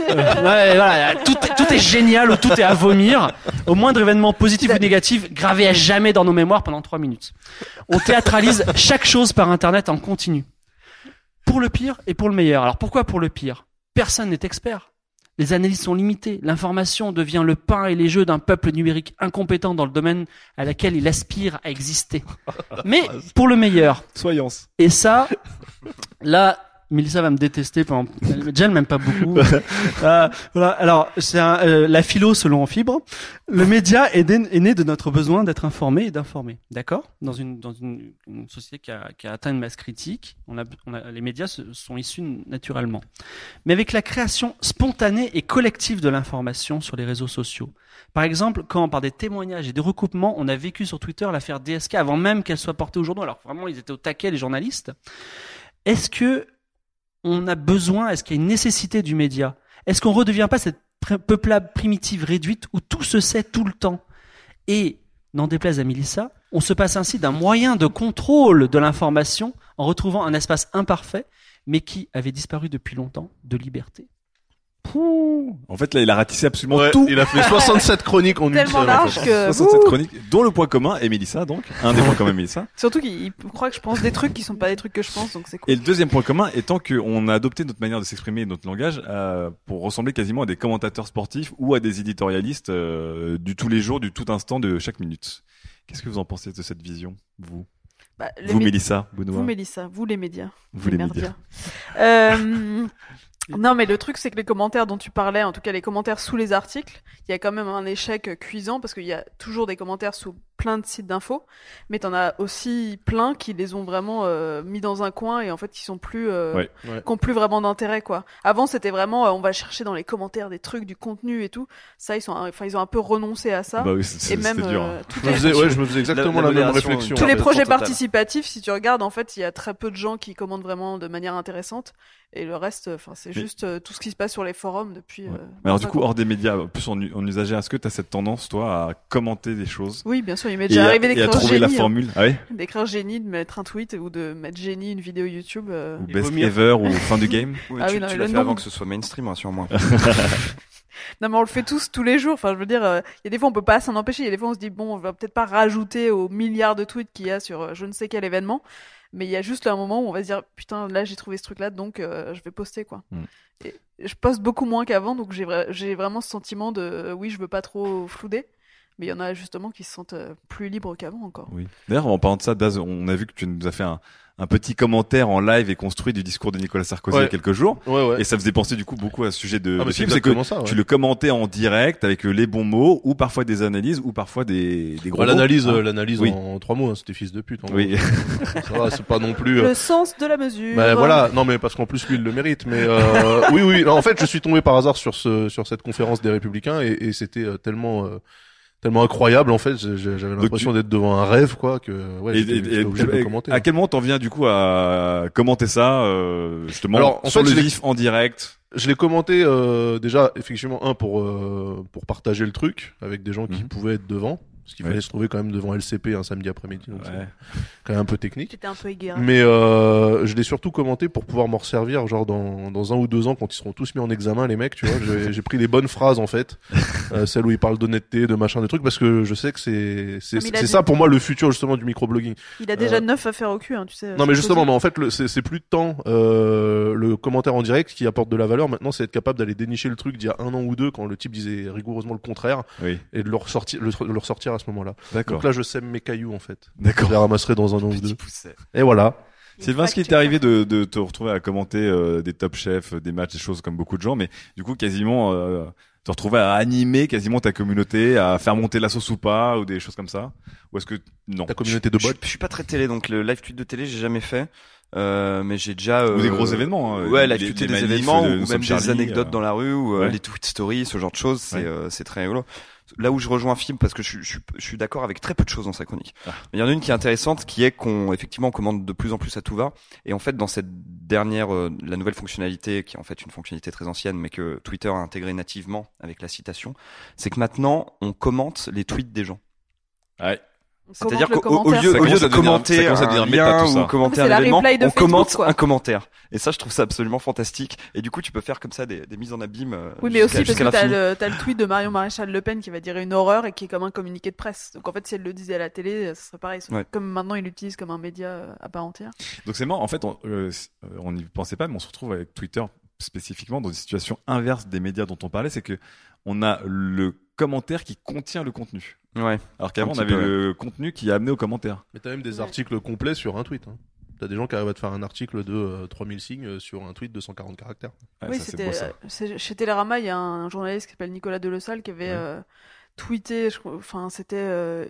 Euh, ouais, voilà, tout, est- tout est génial ou tout est à vomir. Au moindre événement positif ou négatif, gravé à jamais dans nos mémoires pendant trois minutes. On théâtralise chaque chose par Internet en continu. Pour le pire et pour le meilleur. Alors pourquoi pour le pire? Personne n'est expert. Les analyses sont limitées. L'information devient le pain et les jeux d'un peuple numérique incompétent dans le domaine à laquelle il aspire à exister. Mais pour le meilleur. Soyance. Et ça, là, Melissa va me détester pendant. Déjà, elle m'aime pas beaucoup. Euh, voilà. Alors, c'est euh, la philo selon Fibre. Le média est, né- est né de notre besoin d'être informé et d'informer. D'accord? Dans une dans une, une société qui a, qui a atteint une masse critique, on a, on a les médias se- sont issus naturellement. Mais avec la création spontanée et collective de l'information sur les réseaux sociaux. Par exemple, quand par des témoignages et des recoupements, on a vécu sur Twitter l'affaire DSK avant même qu'elle soit portée au journaux. Alors vraiment, ils étaient au taquet les journalistes. Est-ce que on a besoin, est-ce qu'il y a une nécessité du média? Est-ce qu'on redevient pas cette peuplade primitive réduite où tout se sait tout le temps? Et, n'en déplaise à Mélissa, on se passe ainsi d'un moyen de contrôle de l'information en retrouvant un espace imparfait, mais qui avait disparu depuis longtemps, de liberté. Pouh. En fait, là, il a ratissé absolument Ouais, tout. il a fait 67 chroniques en une Tellement seule. en large fait. que. 67 Ouh. chroniques, dont le point commun est Mélissa, donc. Un des points communs est Mélissa. Surtout qu'il il croit que je pense des trucs qui sont pas des trucs que je pense, donc c'est cool. Et le deuxième point commun étant qu'on a adopté notre manière de s'exprimer et notre langage euh, pour ressembler quasiment à des commentateurs sportifs ou à des éditorialistes euh, du tous les jours, du tout instant, de chaque minute. Qu'est-ce que vous en pensez de cette vision, vous? Bah, Vous, mé- Mélissa, Benoît? Vous, Mélissa, vous les médias. Vous, les médias. Euh, non, mais le truc, c'est que les commentaires dont tu parlais, en tout cas les commentaires sous les articles, il y a quand même un échec cuisant parce qu'il y a toujours des commentaires sous plein de sites d'infos, mais t'en as aussi plein qui les ont vraiment euh, mis dans un coin et en fait qui sont plus, euh, Ouais. Ouais. qui ont plus vraiment d'intérêt quoi. Avant c'était vraiment, euh, on va chercher dans les commentaires des trucs, du contenu et tout. Ça, ils sont, enfin ils ont un peu renoncé à ça. Bah oui, et même dur. euh, hein. Je me faisais, ouais, je me faisais exactement La- la la, même réflexion. tous les projets participatifs, si tu regardes, en fait, il y a très peu de gens qui commentent vraiment de manière intéressante. Et le reste, enfin, c'est Mais- juste euh, tout ce qui se passe sur les forums depuis. Ouais. euh, Mais alors du 25 coup, hors des médias, plus en, en usager, est-ce que tu as cette tendance, toi, à commenter des choses Oui, bien sûr, il m'est déjà arrivé d'écrire trouver la génie. hein. formule ah oui D'écrire génie, de mettre un tweet ou de mettre génie une vidéo YouTube. euh. Ou best ever ou fin du game Oui, Ah tu oui, non, tu mais l'as fait avant que ce soit mainstream, rassure-moi. Non, mais on le fait tous tous les jours. Enfin, je veux dire, euh, il y a des fois on peut pas s'en empêcher. Il y a des fois on se dit bon, on va peut-être pas rajouter aux milliards de tweets qu'il y a sur euh, je ne sais quel événement. Mais il y a juste un moment où on va se dire putain, là j'ai trouvé ce truc-là, donc euh, je vais poster quoi. Mm. Et je poste beaucoup moins qu'avant, donc j'ai vra- j'ai vraiment ce sentiment de euh, oui, je veux pas trop flouder. Mais il y en a justement qui se sentent euh, plus libres qu'avant encore. Oui. D'ailleurs, en parlant de ça, Daz, on a vu que tu nous as fait un, un petit commentaire en live et construit du discours de Nicolas Sarkozy il y a quelques jours. Ouais, ouais. Et ça faisait penser du coup beaucoup à ce sujet de, Ah, de film, c'est que ça. ouais. tu le commentais en direct avec euh, les bons mots ou parfois des analyses ou parfois des, des gros Bah, l'analyse, mots. euh, l'analyse Oui. en trois mots, hein, c'était fils de pute. en Oui. gros. Ça va, c'est pas non plus. euh, Le sens de la mesure. Bah voilà, non mais parce qu'en plus lui il le mérite. Mais euh, oui oui, non, en fait je suis tombé par hasard sur ce sur cette conférence des Républicains et, et c'était tellement euh, tellement incroyable en fait. J'avais l'impression d'être devant un rêve quoi que ouais. Et- obligé de le commenter. à quel moment t'en viens du coup à commenter ça euh, justement Alors, en sur fait, le vif en direct? Je l'ai commenté euh, déjà effectivement un pour euh, pour partager le truc avec des gens qui Mhm. pouvaient être devant. Parce qu'il Ouais. fallait se trouver quand même devant LCP un samedi après-midi, donc Ouais. c'est quand même un peu technique. J'étais un peu égaré. Mais euh, je l'ai surtout commenté pour pouvoir m'en resservir, genre dans, dans un ou deux ans, quand ils seront tous mis en examen, les mecs, tu vois. J'ai pris les bonnes phrases, en fait. Euh, celles où ils parlent d'honnêteté, de machin, des trucs, parce que je sais que c'est ça pour moi le futur, justement, du microblogging. Il a déjà Euh, neuf affaires au cul, hein, tu sais. Non, mais justement, mais en fait, c'est c'est plus de temps euh, le commentaire en direct qui apporte de la valeur. Maintenant, c'est être capable d'aller dénicher le truc d'il y a un an ou deux, quand le type disait rigoureusement le contraire, Oui, et de le ressortir, le, le ressortir à ce moment-là. d'accord. Donc là, je sème mes cailloux, en fait. Je D'accord. les ramasserai dans un an ou deux. Et voilà. Sylvain, ce qui t'est arrivé de, de te retrouver à commenter euh, des top chefs, des matchs, des choses comme beaucoup de gens, mais du coup quasiment euh, te retrouver à animer quasiment ta communauté, à faire monter la sauce ou pas, ou des choses comme ça? Ou est-ce que non Ta communauté de Je, bots? je suis pas très télé, donc le live tweet de télé, j'ai jamais fait. Euh, mais j'ai déjà Ou des euh, gros événements, hein, ouais, les tweeter des manifs événements de ou même des anecdotes euh. dans la rue ou euh, Ouais. les tweet stories, ce genre de choses, c'est Ouais. euh, c'est très rigolo. Là où je rejoins Fib parce que je suis d'accord avec très peu de choses dans sa chronique. Ah. Il y en a une qui est intéressante, qui est qu'on effectivement on commande de plus en plus à tout va. Et en fait, dans cette dernière, euh, la nouvelle fonctionnalité, qui est en fait une fonctionnalité très ancienne, mais que Twitter a intégrée nativement avec la citation, c'est que maintenant on commente les tweets des gens. Ouais. C'est-à-dire qu'au lieu, au lieu de commenter un lien ça. ou commenter un événement, on Facebook, commente quoi. un commentaire. Et ça, je trouve ça absolument fantastique. Et du coup, tu peux faire comme ça des, des mises en abîme. euh, Oui, mais aussi parce que t'as le, t'as le tweet de Marion Maréchal Le Pen qui va dire une horreur et qui est comme un communiqué de presse. Donc en fait, si elle le disait à la télé, ce serait pareil. Ouais. Comme maintenant, il l'utilise comme un média euh, à part entière. Donc c'est marrant. En fait, on euh, euh, on n'y pensait pas, mais on se retrouve avec Twitter spécifiquement dans une situation inverse des médias dont on parlait, c'est que on a le commentaire qui contient le contenu. Ouais. Alors qu'avant, on avait peu, le contenu qui est amené au commentaire. Mais t'as même des Ouais. articles complets sur un tweet. Hein. T'as des gens qui arrivent à te faire un article de euh, 3000 signes euh, sur un tweet de 140 caractères. Ouais, oui, c'était euh, chez Télérama, il y a un journaliste qui s'appelle Nicolas Delesalle qui avait Ouais. euh, tweeté, enfin c'était euh,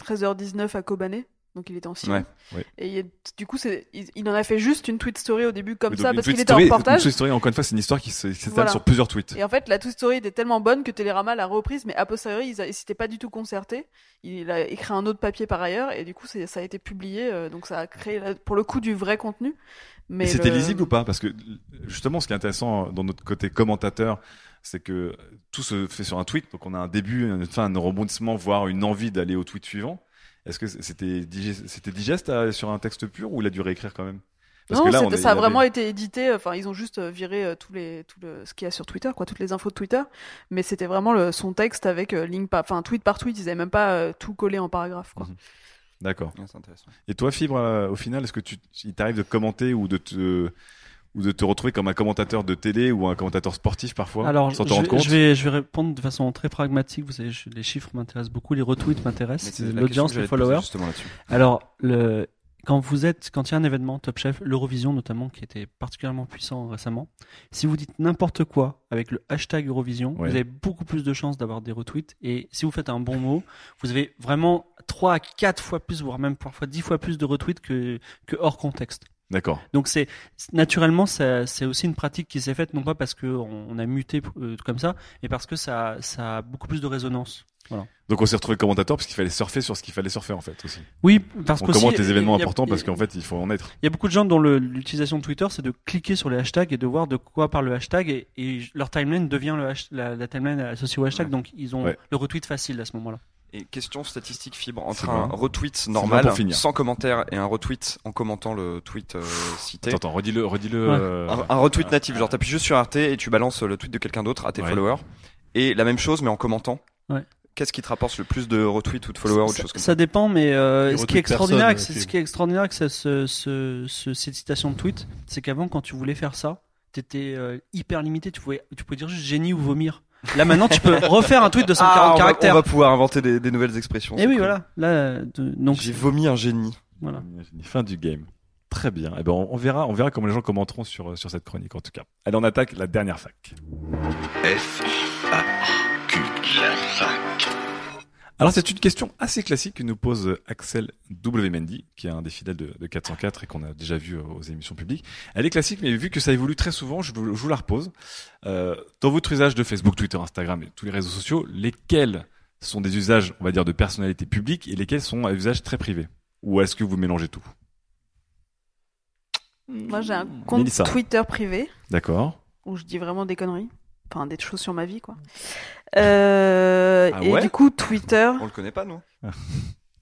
13h19 à Kobané. Donc il était en Syrie. Ouais, ouais. Et il du coup, c'est- il, il en a fait juste une tweet story au début comme donc, ça parce qu'il était en reportage. Une tweet story, encore une fois, c'est une histoire qui s'étale Voilà. sur plusieurs tweets. Et en fait, la tweet story était tellement bonne que Télérama l'a reprise, mais a posteriori, ils, ils s'étaient pas du tout concertés. Il a écrit un autre papier par ailleurs, et du coup, ça a été publié, euh, donc ça a créé, pour le coup, du vrai contenu. Mais c'était le- lisible ou pas? Parce que justement, ce qui est intéressant dans notre côté commentateur, c'est que tout se fait sur un tweet. Donc on a un début, une fin, un rebondissement, voire une envie d'aller au tweet suivant. Est-ce que c'était digeste, c'était digeste à- sur un texte pur ou il a dû réécrire quand même? Parce non, que là, on c'était- est- ça a vraiment avait- été édité. Enfin, ils ont juste euh, viré euh, tous les, tout le, ce qu'il y a sur Twitter, quoi, toutes les infos de Twitter. Mais c'était vraiment le, son texte avec euh, ligne par, enfin, tweet par tweet. Ils avaient même pas euh, tout collé en paragraphe, quoi. Mhm. D'accord. Ouais, c'est intéressant. Et toi, Fibre, euh, au final, est-ce que tu, il t'arrive de commenter ou de te ou de te retrouver comme un commentateur de télé ou un commentateur sportif parfois Alors, sans te rendre compte je vais, je vais répondre de façon très pragmatique. Vous savez, je- les chiffres m'intéressent beaucoup, les retweets m'intéressent, l'audience, les followers. Justement. Alors, le, quand vous êtes, quand il y a un événement Top Chef, l'Eurovision notamment, qui était particulièrement puissant récemment, si vous dites n'importe quoi avec le hashtag Eurovision, Ouais. vous avez beaucoup plus de chances d'avoir des retweets. Et si vous faites un bon mot, vous avez vraiment 3 à 4 fois plus, voire même parfois 10 fois plus de retweets que, que hors contexte. D'accord. Donc c'est naturellement c'est aussi une pratique qui s'est faite non pas parce que on, a muté euh, comme ça, mais parce que ça, ça a beaucoup plus de résonance. Donc on s'est retrouvé commentateur parce qu'il fallait surfer sur ce qu'il fallait surfer en fait aussi. Oui, parce On que commente les événements il y a- importants parce il y a- qu'en fait il faut en être. Il y a beaucoup de gens dont l'utilisation de Twitter, c'est de cliquer sur les hashtags et de voir de quoi parle le hashtag et, et leur timeline devient le hash- la, la timeline associée au hashtag, Ouais. donc ils ont Ouais. le retweet facile à ce moment-là. Et question statistique fibre entre un retweet normal sans commentaire et un retweet en commentant le tweet euh, cité. Attends, attends, redis-le, redis-le. Ouais. euh, Un, un retweet natif, genre t'appuies juste sur RT et tu balances le tweet de quelqu'un d'autre à tes Ouais. followers. Et la même chose mais en commentant. Ouais. Qu'est-ce qui te rapporte le plus de retweets ou de followers ou de ça, choses comme ça, ça dépend, mais euh, ce qui est extraordinaire, avec personnes, ce euh, qui est extraordinaire avec ce, ce, ce- ce- cette citation de tweet, c'est qu'avant, quand tu voulais faire ça, t'étais euh, hyper limité. Tu pouvais, tu pouvais dire juste génie ou vomir. Là maintenant, tu peux refaire un tweet de 140 Ah, on va- caractères. On va pouvoir inventer des, des nouvelles expressions. Et c'est oui, cool. voilà. Là, de- donc J'ai vomi un génie. voilà. Fin du game. Très bien. Eh ben, on on verra, on verra comment les gens commenteront sur, sur cette chronique, en tout cas. Allez, on attaque la dernière fac. F, A. Alors, c'est une question assez classique que nous pose Axel W. Mendy, qui est un des fidèles de, de 404 et qu'on a déjà vu aux émissions publiques. Elle est classique, mais vu que ça évolue très souvent, je vous, je vous la repose. Euh, dans votre usage de Facebook, Twitter, Instagram et tous les réseaux sociaux, lesquels sont des usages, on va dire, de personnalité publique et lesquels sont à usage très privé? Ou est-ce que vous mélangez tout? Moi, j'ai un compte Mélissa. Twitter privé D'accord. où je dis vraiment des conneries. Enfin, des choses sur ma vie, quoi. Euh, Ah et ouais du coup, Twitter, On le connaît pas, nous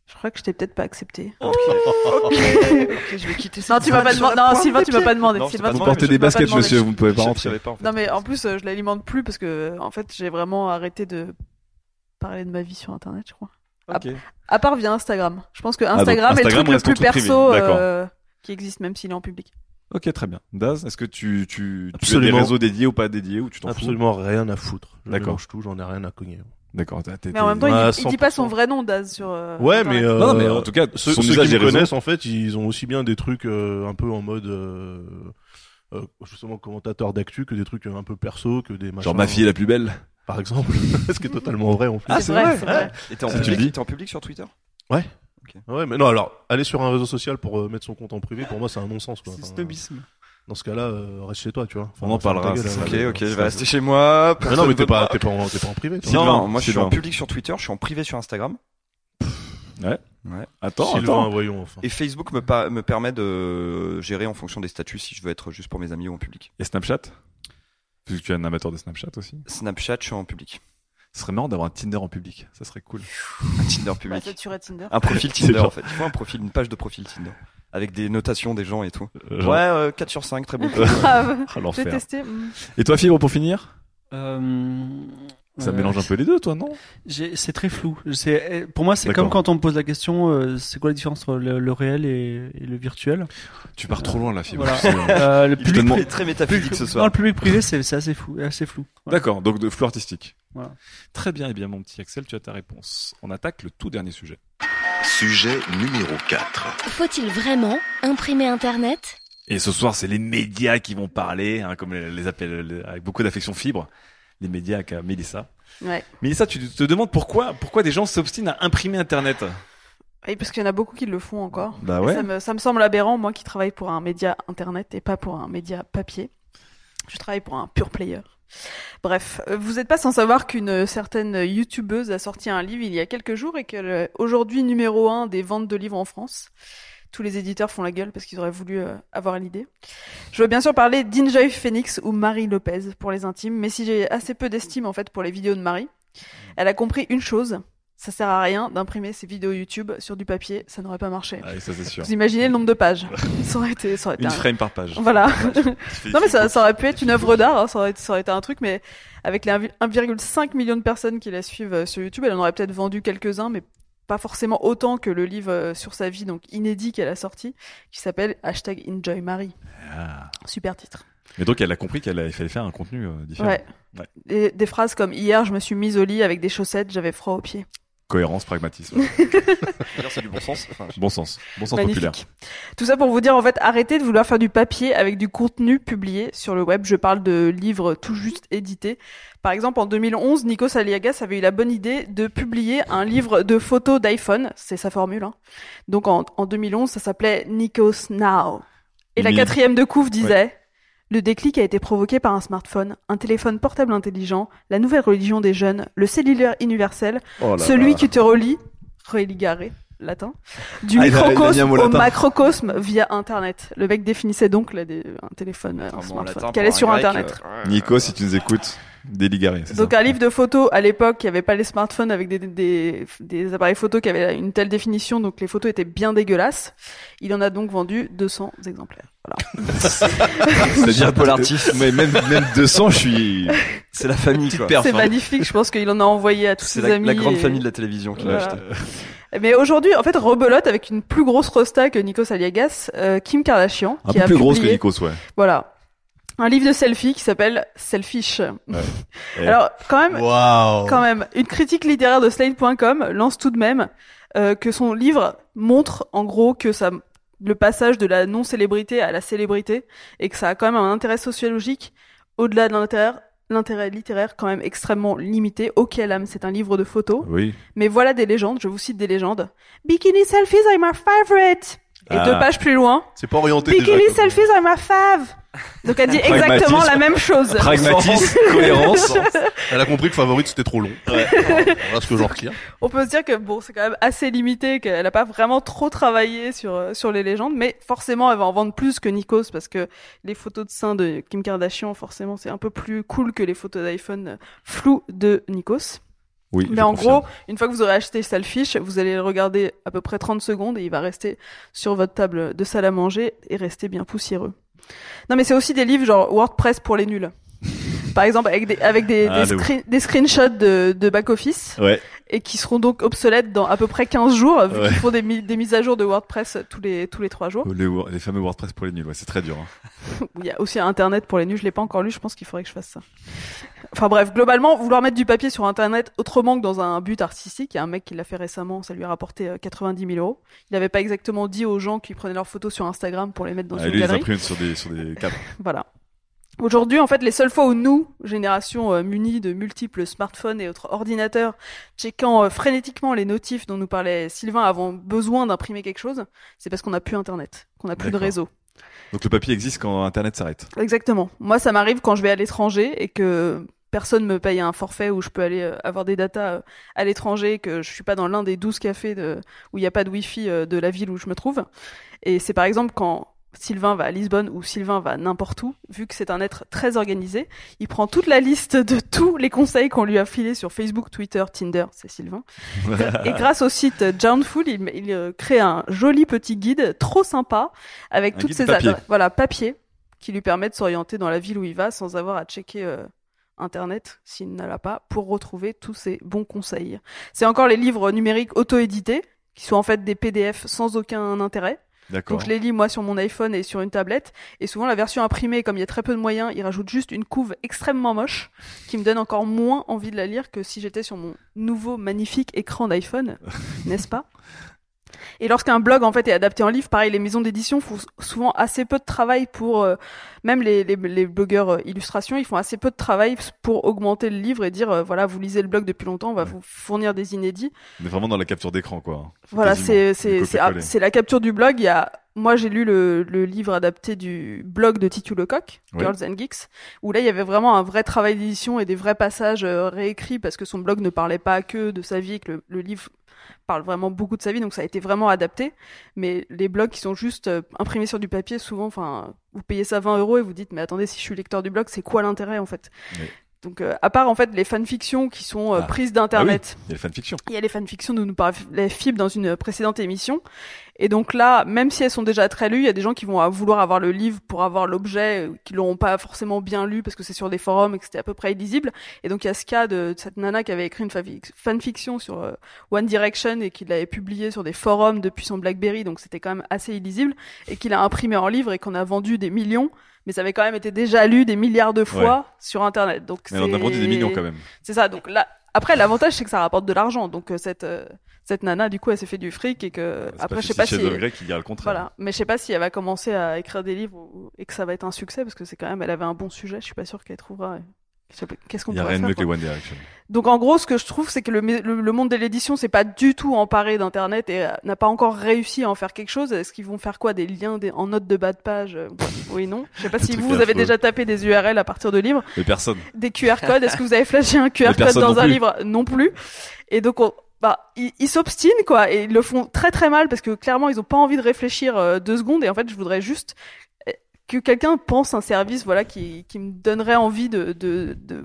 je crois que je t'ai peut-être pas accepté. Ok, ok, je vais quitter Non, tu m'as pas demandé. Non, Sylvain, tu m'as pas demandé. Non, Sylvain, pas tu Vous demandé, m'as- portez des baskets, monsieur, vous ne pouvez pas rentrer. savais pas en fait. Non, mais en plus, euh, je l'alimente plus parce que, en fait, j'ai vraiment arrêté de parler de ma vie sur Internet, je crois. Ok. À part via Instagram. Je pense que donc Instagram, est le truc le plus perso euh, qui existe, même s'il est en public. Ok, très bien. Daz, est-ce que tu, tu, tu as des réseaux dédiés ou pas dédiés ou tu t'en fous Absolument rien à foutre. Je D'accord. mélange tout, j'en ai rien à cogner. D'accord. t'as- t'es- Mais en même temps, Ouais, il, il dit pas 100%. son vrai nom, Daz, sur. euh, Ouais, Internet. mais, euh, Non, mais en tout cas, ceux, son ceux usage qui des me réseaux. connaissent, en fait, ils ont aussi bien des trucs euh, un peu en mode euh, euh, justement commentateur d'actu que des trucs un peu perso, que des machins. Genre ma fille est la plus belle. par exemple, ce qui est totalement vrai en plus. Ah, c'est vrai, c'est vrai. Et t'es en, Ça, tu le dis public, t'es en public sur Twitter? Ouais, mais non, alors aller sur un réseau social pour euh, mettre son compte en privé, pour moi, c'est un non-sens. quoi. C'est Enfin, snobisme. Dans ce cas-là, euh, reste chez toi, tu vois. On en ferme ta parlera, gueule, ça. Ok, ok, je vais rester chez moi. Mais non, mais t'es pas, t'es pas, en- t'es pas en privé. toi. Non, Sylvain, non, moi je suis Sylvain. en public sur Twitter, je suis en privé sur Instagram. Attends, Sylvain, attends. voyons, enfin. Et Facebook me, pa- me permet de gérer en fonction des statuts si je veux être juste pour mes amis ou en public. Et Snapchat? Puisque tu es un amateur de Snapchat aussi. Snapchat, je suis en public. Ce serait marrant d'avoir un Tinder en public. Ça serait cool. Un Tinder public. Tinder. Un profil Tinder en fait. Il faut un profil, une page de profil Tinder. Avec des notations des gens et tout. Euh, Ouais, euh, 4 sur 5, très bon. Grave. Ah, J'ai testé. mm. Et toi, Fibre, pour finir? Euh, Ça euh, mélange un peu les deux, toi, non C'est très flou. Pour moi, c'est comme quand on me pose la question, euh, c'est quoi la différence entre le, le réel et, et le virtuel? Tu pars trop loin, la Fibre. Voilà. hein. Euh, Le public, est très, métaphysique ce Non, soir. le public privé, c'est assez flou, assez flou. Voilà. D'accord, donc de flou artistique. Voilà. Très bien, et bien mon petit Axel, tu as ta réponse. On attaque le tout dernier sujet. Sujet numéro 4. Faut-il vraiment imprimer Internet? Et ce soir, c'est les médias qui vont parler, hein, comme les les appelle les- avec beaucoup d'affection fibre. Les médias avec euh, Mélissa. Ouais. Mélissa, tu te demandes pourquoi, pourquoi des gens s'obstinent à imprimer Internet? Oui, parce qu'il y en a beaucoup qui le font encore. Bah ouais. Ça, me, ça me semble aberrant, moi qui travaille pour un média internet et pas pour un média papier. Je travaille pour un pure player. Bref, euh, vous n'êtes pas sans savoir qu'une certaine youtubeuse a sorti un livre il y a quelques jours et qu'elle est aujourd'hui numéro un des ventes de livres en France. Tous les éditeurs font la gueule parce qu'ils auraient voulu euh, avoir l'idée. Je veux bien sûr parler d'Injoy Phoenix ou Marie Lopez pour les intimes, mais si j'ai assez peu d'estime en fait pour les vidéos de Marie, elle a compris une chose, ça sert à rien d'imprimer ses vidéos YouTube sur du papier, ça n'aurait pas marché. Ah, ça sûr. Vous imaginez le nombre de pages Ça aurait été, ça aurait été Une un- frame par page. Voilà. Non mais ça, ça aurait pu être une œuvre d'art, hein, ça, aurait, ça aurait été un truc, mais avec les 1,5 million de personnes qui la suivent euh, sur YouTube, elle en aurait peut-être vendu quelques-uns, mais pas forcément autant que le livre euh, sur sa vie, donc inédit qu'elle a sorti, qui s'appelle hashtag Enjoy Marie. Ah. Super titre. Mais donc elle a compris qu'il fallait faire un contenu euh, différent. Ouais. Ouais. Et des phrases comme hier, je me suis mise au lit avec des chaussettes, j'avais froid aux pieds. Cohérence, pragmatisme. C'est du bon sens. Enfin, bon sens. Bon sens Magnifique. populaire. Tout ça pour vous dire, en fait, arrêtez de vouloir faire du papier avec du contenu publié sur le web. Je parle de livres tout juste édités. Par exemple, en 2011, Nikos Aliagas avait eu la bonne idée de publier un livre de photos d'iPhone. C'est sa formule. Hein. Donc en, en 2011, ça s'appelait Nikos Now. Et la quatrième de couve disait Le déclic a été provoqué par un smartphone, un téléphone portable intelligent, la nouvelle religion des jeunes, le cellulaire universel, Oh là celui là. qui te relie, religare, latin, du Ah, il a- il a mis un microcosme au latin. macrocosme via Internet. Le mec définissait donc là, des- un téléphone, euh, un en smartphone, qu'elle est sur grec, Internet. euh, Nico, si tu nous écoutes, déligaré. c'est Donc ça un livre de photos à l'époque, il n'y avait pas les smartphones avec des, des, des appareils photos qui avaient une telle définition, donc les photos étaient bien dégueulasses. Il en a donc vendu 200 exemplaires. Voilà. C'est-à-dire Chapeau l'artiste. Mais même, même 200, je suis. C'est la famille, quoi. perf, C'est hein. magnifique, je pense qu'il en a envoyé à tous C'est ses la, amis. la grande et- famille de la télévision qui l'a Voilà. acheté. Mais aujourd'hui, en fait, rebelote avec une plus grosse rosta que Nikos Aliagas, euh, Kim Kardashian, Un qui peu a plus grosse que publié- Nikos, ouais. Voilà. Un livre de selfie qui s'appelle Selfish. Alors, quand même, quand même, une critique littéraire de Slate.com lance tout de même euh, que son livre montre, en gros, que ça, le passage de la non-célébrité à la célébrité, et que ça a quand même un intérêt sociologique au-delà de l'intérêt, l'intérêt littéraire quand même extrêmement limité. Ok, l'âme, c'est un livre de photos, Oui. mais voilà des légendes. Je vous cite des légendes. Bikini selfies are my favorite. Et Ah. deux pages plus loin, C'est pas orienté. Bikini selfies are my fave. Donc elle dit exactement la même chose. Pragmatisme, cohérence. Elle a compris que favorite c'était trop long. Voilà ce que j'en retire. On peut se dire que bon, c'est quand même assez limité, qu'elle a pas vraiment trop travaillé sur euh, sur les légendes, mais forcément, elle va en vendre plus que Nikos parce que les photos de seins de Kim Kardashian, forcément, c'est un peu plus cool que les photos d'iPhone floues de Nikos. Oui. Mais en confirme. gros, une fois que vous aurez acheté Selfish, vous allez le regarder à peu près 30 secondes et il va rester sur votre table de salle à manger et rester bien poussiéreux. Non, mais c'est aussi des livres genre WordPress pour les nuls. Par exemple, avec des, avec des, Ah, des, de ouf. screen- des screenshots de, de back-office Ouais. Et qui seront donc obsolètes dans à peu près 15 jours, vu Ouais. qu'ils font des, mi- des mises à jour de WordPress tous les, tous les 3 jours. Les, les fameux WordPress pour les nuls, ouais, c'est très dur. hein. Il y a aussi Internet pour les nuls, je l'ai pas encore lu, je pense qu'il faudrait que je fasse ça. Enfin bref, globalement, vouloir mettre du papier sur Internet autrement que dans un but artistique, il y a un mec qui l'a fait récemment, ça lui a rapporté euh, 90 000 euros. Il n'avait pas exactement dit aux gens qui prenaient leurs photos sur Instagram pour les mettre dans Ah, une lui, galerie. impriment sur des, sur des cadres. Voilà. Aujourd'hui, en fait, les seules fois où nous, génération euh, munie de multiples smartphones et autres ordinateurs, checkant euh, frénétiquement les notifs dont nous parlait Sylvain, avons besoin d'imprimer quelque chose, c'est parce qu'on n'a plus Internet, qu'on n'a plus de réseau. Donc le papier existe quand Internet s'arrête. Exactement. Moi, ça m'arrive quand je vais à l'étranger et que personne me paye un forfait où je peux aller euh, avoir des datas euh, à l'étranger, que je suis pas dans l'un des 12 cafés de, où il n'y a pas de wifi de la ville où je me trouve. Et c'est par exemple quand Sylvain va à Lisbonne ou Sylvain va n'importe où, vu que c'est un être très organisé, il prend toute la liste de tous les conseils qu'on lui a filés sur Facebook, Twitter, Tinder, c'est Sylvain. Et grâce au site Journful, il, il euh, crée un joli petit guide trop sympa avec Un toutes ses papier. voilà, papier, qui lui permet de s'orienter dans la ville où il va sans avoir à checker euh, Internet s'il ne l'a pas pour retrouver tous ces bons conseils. C'est encore les livres numériques auto-édités qui sont en fait des PDF sans aucun intérêt. Donc je les lis moi sur mon iPhone et sur une tablette. Et souvent la version imprimée, comme il y a très peu de moyens, il rajoute juste une couve extrêmement moche qui me donne encore moins envie de la lire que si j'étais sur mon nouveau magnifique écran d'iPhone, n'est-ce pas? Et lorsqu'un blog en fait est adapté en livre, pareil, les maisons d'édition font souvent assez peu de travail pour, euh, même les, les, les blogueurs euh, illustrations, ils font assez peu de travail pour augmenter le livre et dire, euh, voilà, vous lisez le blog depuis longtemps, on va vous fournir des inédits. Est vraiment dans la capture d'écran, quoi. Voilà, c'est c'est ah, c'est la capture du blog. Il y a moi j'ai lu le, le livre adapté du blog de Titu Lecoq, Oui. Girls and Geeks, où là il y avait vraiment un vrai travail d'édition et des vrais passages euh, réécrits parce que son blog ne parlait pas que de sa vie, que le, le livre parle vraiment beaucoup de sa vie, donc ça a été vraiment adapté. Mais les blogs qui sont juste euh, imprimés sur du papier, souvent, enfin, vous payez ça 20 euros et vous dites, mais attendez, si je suis lecteur du blog, c'est quoi l'intérêt en fait? Donc, euh, à part en fait les fanfictions qui sont euh, Ah. prises d'internet. Il y a les fanfictions. Il y a les fanfictions dont nous parlait Fib dans une précédente émission. Et donc là, même si elles sont déjà très lues, il y a des gens qui vont à- vouloir avoir le livre pour avoir l'objet, euh, qui l'auront pas forcément bien lu parce que c'est sur des forums et que c'était à peu près illisible. Et donc il y a ce cas de, de cette nana qui avait écrit une fanfic- fanfiction sur euh, One Direction et qui l'avait publié sur des forums depuis son BlackBerry, donc c'était quand même assez illisible, et qu'il a imprimé en livre et qu'on a vendu des millions. Mais ça avait quand même été déjà lu des milliards de fois sur Internet. Donc Mais on a c'est- vendu des millions quand même. c'est ça. Donc là, après, l'avantage c'est que ça rapporte de l'argent. Donc euh, cette euh, cette nana, du coup, elle s'est fait du fric et que après, pas je sais pas si qui dira le contraire. voilà, mais je sais pas si elle va commencer à écrire des livres et que ça va être un succès parce que c'est quand même, elle avait un bon sujet. Je suis pas sûr qu'elle trouvera. Qu'est-ce qu'on Il y a rien de mieux que les One Direction. Donc en gros, ce que je trouve, c'est que le, le, le monde de l'édition, c'est pas du tout emparé d'internet et euh, n'a pas encore réussi à en faire quelque chose. Est-ce qu'ils vont faire quoi? Des liens des, en note de bas de page Euh, Oui, non? Je sais pas si vous, vous avez déjà tapé des URL à partir de livres Mais personne. des QR codes. Est-ce que vous avez flashé un QR code dans un plus. livre? Non plus. Et donc, on, bah, ils s'obstinent quoi, et ils le font très très mal parce que clairement, ils ont pas envie de réfléchir euh, deux secondes. Et en fait, je voudrais juste que quelqu'un pense un service, voilà, qui, qui me donnerait envie de, de, de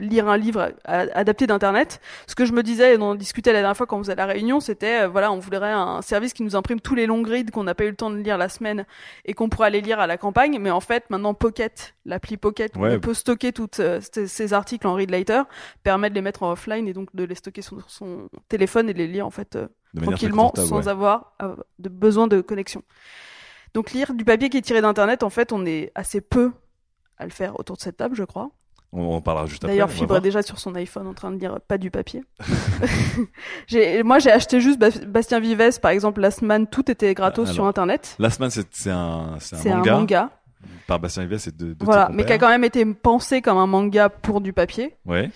lire un livre adapté d'internet. Ce que je me disais et dont on discutait la dernière fois quand on faisait la réunion, c'était euh, voilà, on voudrait un service qui nous imprime tous les longs grids qu'on n'a pas eu le temps de lire la semaine et qu'on pourrait aller lire à la campagne. Mais en fait, maintenant Pocket, l'appli Pocket, où on peut stocker toutes euh, ces articles en read later, permet de les mettre en offline et donc de les stocker sur son téléphone et de les lire en fait euh, tranquillement sans ouais. avoir euh, de besoin de connexion. Donc lire du papier qui est tiré d'internet, en fait, on est assez peu à le faire autour de cette table, je crois. On en parlera juste après. D'ailleurs, Fibre est déjà sur son iPhone en train de lire pas du papier. moi, j'ai acheté juste Bas- Bastien Vives, par exemple, Last Man, tout était gratos Alors, sur Internet. Last Man, c'est c'est un, c'est C'est un manga, manga, par Bastien Vives et de, de voilà, mais qui a quand même été pensé comme un manga pour du papier. Ouais.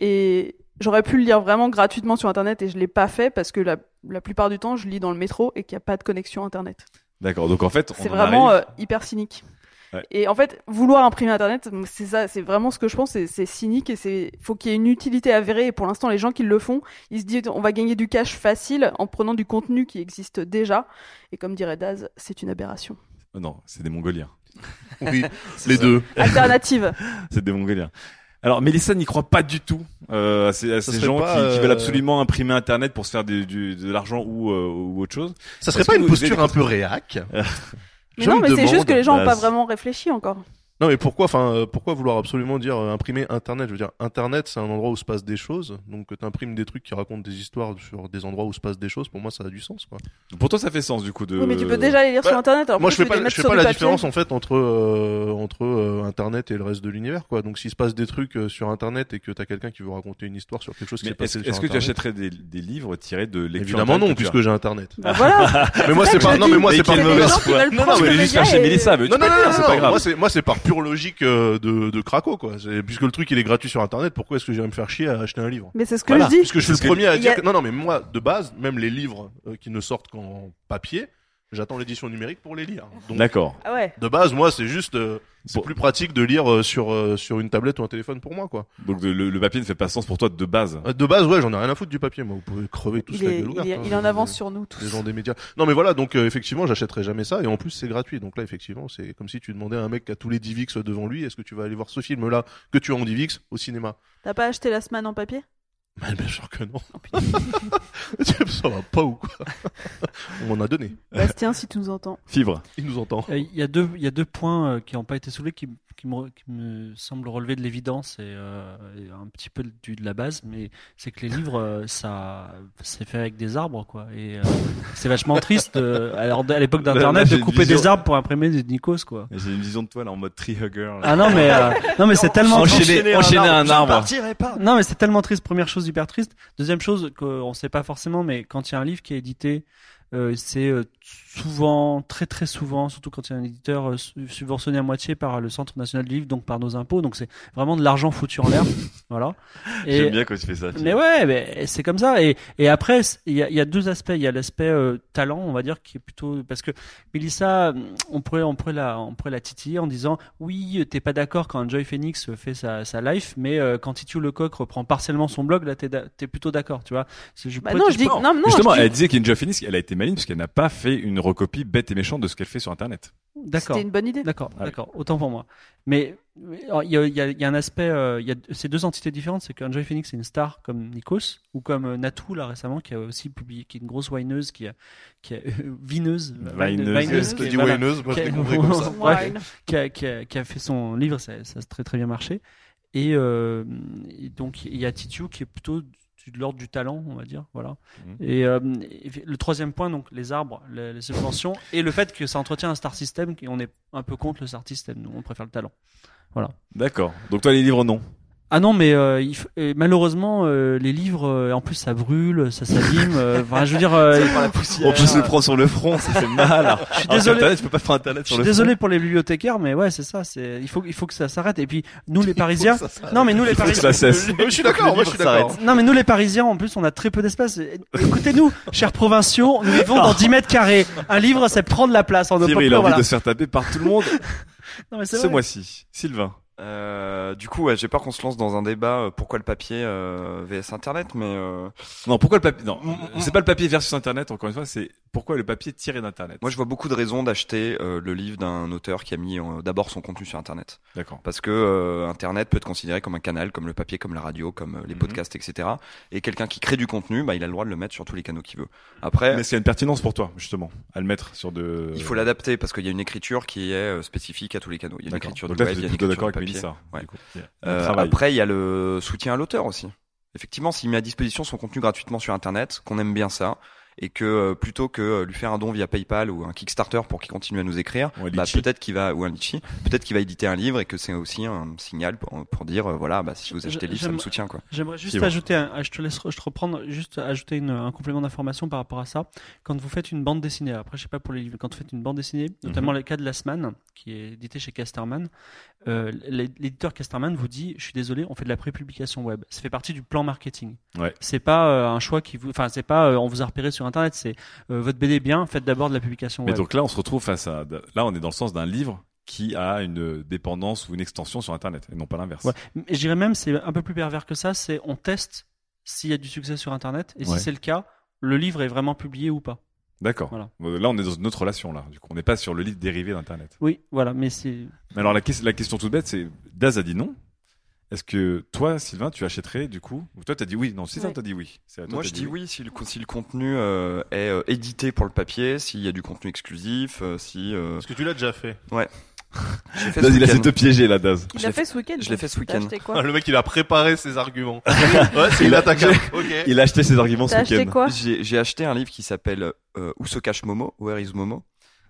Et j'aurais pu le lire vraiment gratuitement sur Internet et je l'ai pas fait parce que la, la plupart du temps, je lis dans le métro et qu'il n'y a pas de connexion Internet. D'accord. Donc en fait, C'est en vraiment arrive- euh, hyper cynique. Ouais. Et en fait, vouloir imprimer Internet, c'est ça, c'est vraiment ce que je pense, c'est- cynique et c'est, faut qu'il y ait une utilité avérée. Et pour l'instant, les gens qui le font, ils se disent, on va gagner du cash facile en prenant du contenu qui existe déjà. Et comme dirait Daz, c'est une aberration. Oh non, c'est des Mongoliens. Oui, les deux. Alternative. C'est des Mongoliens. Alors, Mélissa n'y croit pas du tout euh, à ces, à gens pas, qui, qui veulent euh, absolument imprimer Internet pour se faire des- du, de l'argent ou, euh, ou autre chose. Ça serait pas une posture un peu réac Mais Je non, mais c'est juste que les gens n'ont bah, pas c'est- vraiment réfléchi encore. Non mais pourquoi enfin euh, pourquoi vouloir absolument dire euh, imprimer internet? Je veux dire internet c'est un endroit où se passent des choses donc tu imprimes des trucs qui racontent des histoires sur des endroits où se passent des choses pour moi ça a du sens quoi. Pour toi, ça fait sens du coup de. Oui, mais tu peux déjà les lire sur bah, Internet. Alors moi je fais pas je fais pas la papier différence en fait entre euh, entre euh, internet et le reste de l'univers quoi. Donc s'il se passe des trucs euh, sur internet et que t'as quelqu'un qui veut raconter une histoire sur quelque chose qui s'est passé est-ce sur est-ce que tu achèterais des, des livres tirés de lecture Évidemment non puisque j'ai internet. Bah voilà. mais moi c'est pas non mais moi c'est pas des mauvaise foi. Non, mais juste faire chez Mélissa, Non, non, non, c'est non, pas grave. Moi, c'est, moi, c'est par pure logique euh, de, de craco, quoi. C'est, puisque le truc, il est gratuit sur Internet, pourquoi est-ce que j'irais me faire chier à acheter un livre? Mais c'est ce que Voilà. je dis. Puisque je suis Parce le que premier à a- dire que, non, non, mais moi, de base, même les livres euh, qui ne sortent qu'en papier, J'attends l'édition numérique pour les lire. D'accord. Ah ouais. de base, moi, c'est juste, euh, c'est Bon. plus pratique de lire euh, sur euh, sur une tablette ou un téléphone pour moi, quoi. Donc de- le, le papier ne fait pas sens pour toi de base. Euh, De base, ouais, j'en ai rien à foutre du papier. Moi, vous pouvez crever tous Il la gueule ouverte. il est, hein, il en avance sur nous tous. Les gens des médias. Non, mais voilà, donc euh, effectivement, j'achèterai jamais ça, et en plus, c'est gratuit. Donc là, effectivement, c'est comme si tu demandais à un mec qui a tous les DivX devant lui, est-ce que tu vas aller voir ce film-là que tu as en DivX au cinéma? T'as pas acheté la semaine en papier? Mais bien sûr que non. Oh, ça va pas ou quoi? On m'en a donné. Bastien, si tu nous entends. Fibre. Il nous entend. Euh, Il y a deux, il y a deux points euh, qui n'ont pas été soulevés qui, qui, me, qui me semblent relever de l'évidence et, euh, et un petit peu du, de la base, mais c'est que les livres, euh, ça, c'est fait avec des arbres, quoi. Et euh, c'est vachement triste. euh, alors à l'époque d'Internet, de couper vision. des arbres pour imprimer des Nikos, quoi. J'ai une vision de toi là en mode tree hugger. là. Ah non, mais euh, non, mais c'est tellement Enchaîner, enchaîner un arbre. partirai pas. Non, mais c'est tellement triste. Première chose hyper triste. Deuxième chose qu'on sait pas forcément, mais quand il y a un livre qui est édité, euh, c'est euh, souvent, très très souvent, surtout quand il y a un éditeur euh, su- subventionné à moitié par le Centre national du livre, donc par nos impôts. Donc c'est vraiment de l'argent foutu en l'air. voilà. J'aime bien quand tu fais ça. Mais ouais, mais c'est comme ça. Et, et après, il y a, il y a deux aspects. Il y a l'aspect euh, talent, on va dire, qui est plutôt parce que Mélissa, on pourrait, on pourrait la, on pourrait la titiller en disant oui, t'es pas d'accord quand Joy Phoenix fait sa, sa life, mais euh, quand Titiou Lecoq reprend partiellement son blog, là, t'es, da- t'es plutôt d'accord, tu vois. Je Bah non, je dis non, non, Justement, je dis- elle disait qu'Inja Phoenix, elle a été maligne parce qu'elle n'a pas fait une recopie bête et méchante de ce qu'elle fait sur Internet. D'accord. c'était une bonne idée. D'accord, Ouais. d'accord. Autant pour moi. Mais il y a, y, y un aspect, euh, il y a ces deux entités différentes, c'est qu'Enjoy Phoenix est une star comme Nikos ou comme euh, Natou là récemment qui a aussi publié, qui est une grosse wineuse, qui a, qui a vineuse, Vineuse. vineuse, T'as qui, dit moi je Qui a- compris comme ça. Bref. Wine. qui a, qui a, qui a fait son livre, ça, ça a très très bien marché. Et, euh, et donc il y a Titiou qui est plutôt de l'ordre du talent, on va dire, voilà. Mhm. Et, euh, et le troisième point, donc les arbres, les, les subventions, et le fait que ça entretient un star system, et on est un peu contre le star system, nous on préfère le talent. D'accord. Donc toi, les livres, non. Ah non, mais euh, il f- malheureusement, euh, les livres, euh, en plus ça brûle, ça s'abîme. euh, Enfin, je veux dire, euh, On peut se le prendre sur le front, ça fait mal. je suis désolé. Internet, tu peux pas faire Internet Je sur suis le désolé pour les bibliothécaires, mais ouais, c'est ça. C'est il faut il faut que ça s'arrête. Et puis nous les Parisiens, non mais nous les Parisiens. Je suis d'accord, moi je suis d'accord. non mais nous les Parisiens, en plus, on a très peu d'espace. Écoutez-nous, chers provinciaux, nous vivons dans 10 mètres carrés. Un livre, c'est prendre la place en Fibre, il a envie voilà. de se faire taper par tout le monde Non, mais c'est ce mois-ci. Sylvain. Euh, du coup, ouais, j'ai peur qu'on se lance dans un débat euh, pourquoi le papier euh, vs internet, mais euh, Non, pourquoi le papier Non, c'est pas le papier versus Internet. Encore une fois, c'est pourquoi le papier tiré d'Internet. moi je vois beaucoup de raisons d'acheter euh, le livre d'un auteur qui a mis euh, d'abord son contenu sur internet. D'accord. Parce que euh, internet peut être considéré comme un canal, comme le papier, comme la radio, comme euh, les Mhm. podcasts, etc. Et quelqu'un qui crée du contenu, bah, il a le droit de le mettre sur tous les canaux qu'il veut. Après, Mais a une pertinence pour toi, justement, à le mettre sur de. il faut l'adapter parce qu'il y a une écriture qui est euh, spécifique à tous les canaux. Il y a une écriture Donc du là, web, il y a une écriture avec papier. Mélissa. Ouais. du coup. Euh, après, il y a le soutien à l'auteur aussi. Effectivement, s'il met à disposition son contenu gratuitement sur Internet, qu'on aime bien ça, et que euh, plutôt que euh, lui faire un don via PayPal ou un Kickstarter pour qu'il continue à nous écrire, bah, peut-être qu'il va ou un litchi, peut-être qu'il va éditer un livre et que c'est aussi un signal pour, pour dire euh, voilà, bah, si vous achetez le livre, ça me soutient quoi. J'aimerais juste bon. ajouter, un, ah, je te laisse, je te reprendre, juste ajouter une, un complément d'information par rapport à ça. Quand vous faites une bande dessinée, après je sais pas pour les livres, quand vous faites une bande dessinée, notamment Mhm. le cas de Lassman, qui est édité chez Casterman, euh, l'é- l'éditeur Casterman vous dit, je suis désolé, on fait de la prépublication web. Ça fait partie du plan marketing. Ouais. C'est pas euh, un choix qui vous, enfin c'est pas, euh, on vous a repéré sur internet, c'est votre BD est bien, faites d'abord de la publication Mais web. donc là, on se retrouve face à. Là, on est dans le sens d'un livre qui a une dépendance ou une extension sur Internet, et non pas l'inverse. Ouais. Mais Je dirais même, c'est un peu plus pervers que ça, c'est on teste s'il y a du succès sur internet, et Ouais. si c'est le cas, le livre est vraiment publié ou pas. D'accord. Voilà. Là, on est dans une autre relation, là. Du coup, on n'est pas sur le livre dérivé d'Internet. Oui, voilà, mais c'est. Mais alors, la, ques- la question toute bête, c'est Daz a dit non. Est-ce que toi, Sylvain, tu achèterais du coup? Ou toi, t'as dit oui? Non, Sylvain, Ouais. t'as dit oui. C'est à toi, Moi, je dis oui si le, si le contenu euh, est euh, édité pour le papier, s'il y a du contenu exclusif, euh, si. euh, Parce que tu l'as déjà fait. fait Daz, il a de te piéger, là, Daz. Il l'a fait ce week-end. je l'ai fait ce week-end. quoi le mec il a préparé ses arguments. ouais, c'est il attaque. Ok. Il a acheté ses arguments ce week-end. quoi J'ai j'ai acheté un livre qui s'appelle euh, Où se cache Momo, Where is Momo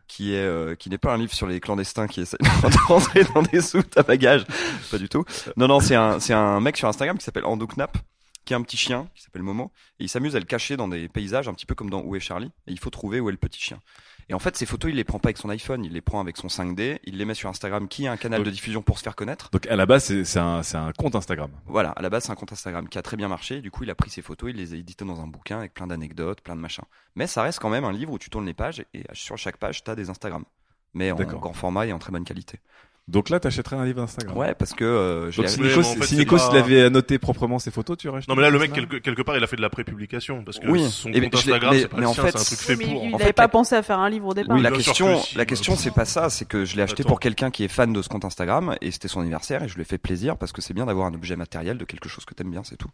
qui est euh, qui n'est pas un livre sur les clandestins qui essaient de rentrer dans des soutes à bagages, pas du tout. Non non, c'est un c'est un mec sur Instagram qui s'appelle Ando Knap qui a un petit chien qui s'appelle Momo et il s'amuse à le cacher dans des paysages un petit peu comme dans Où est Charlie et il faut trouver où est le petit chien. Et en fait, ces photos, il les prend pas avec son iPhone, il les prend avec son 5D, il les met sur Instagram, qui est un canal Donc- de diffusion pour se faire connaître? Donc à la base, c'est un, un compte Instagram. Voilà, à la base, c'est un compte Instagram qui a très bien marché. Du coup, il a pris ses photos, il les a éditées dans un bouquin avec plein d'anecdotes, plein de machins. Mais ça reste quand même un livre où tu tournes les pages et sur chaque page, t'as des Instagram. Mais en grand format et en très bonne qualité. Donc là, t'achèterais un livre d'Instagram. Ouais, parce que euh, je Donc si Nikos, en fait, si Nikos, pas- il avait annoté proprement ses photos, tu aurais acheté Non mais là le mec Instagram quelque, quelque part il a fait de la prépublication parce que Oui. son Et compte je l'ai- Instagram mais- c'est pas mais en fait, c'est un truc fait pour. il En n'avait fait, pas la- pensé à faire un livre au départ. Oui, la question, que si, la question, c'est pas ça. C'est que je l'ai acheté pour quelqu'un qui est fan de ce compte Instagram et c'était son anniversaire et je lui ai fait plaisir parce que c'est bien d'avoir un objet matériel de quelque chose que t'aimes bien, c'est tout.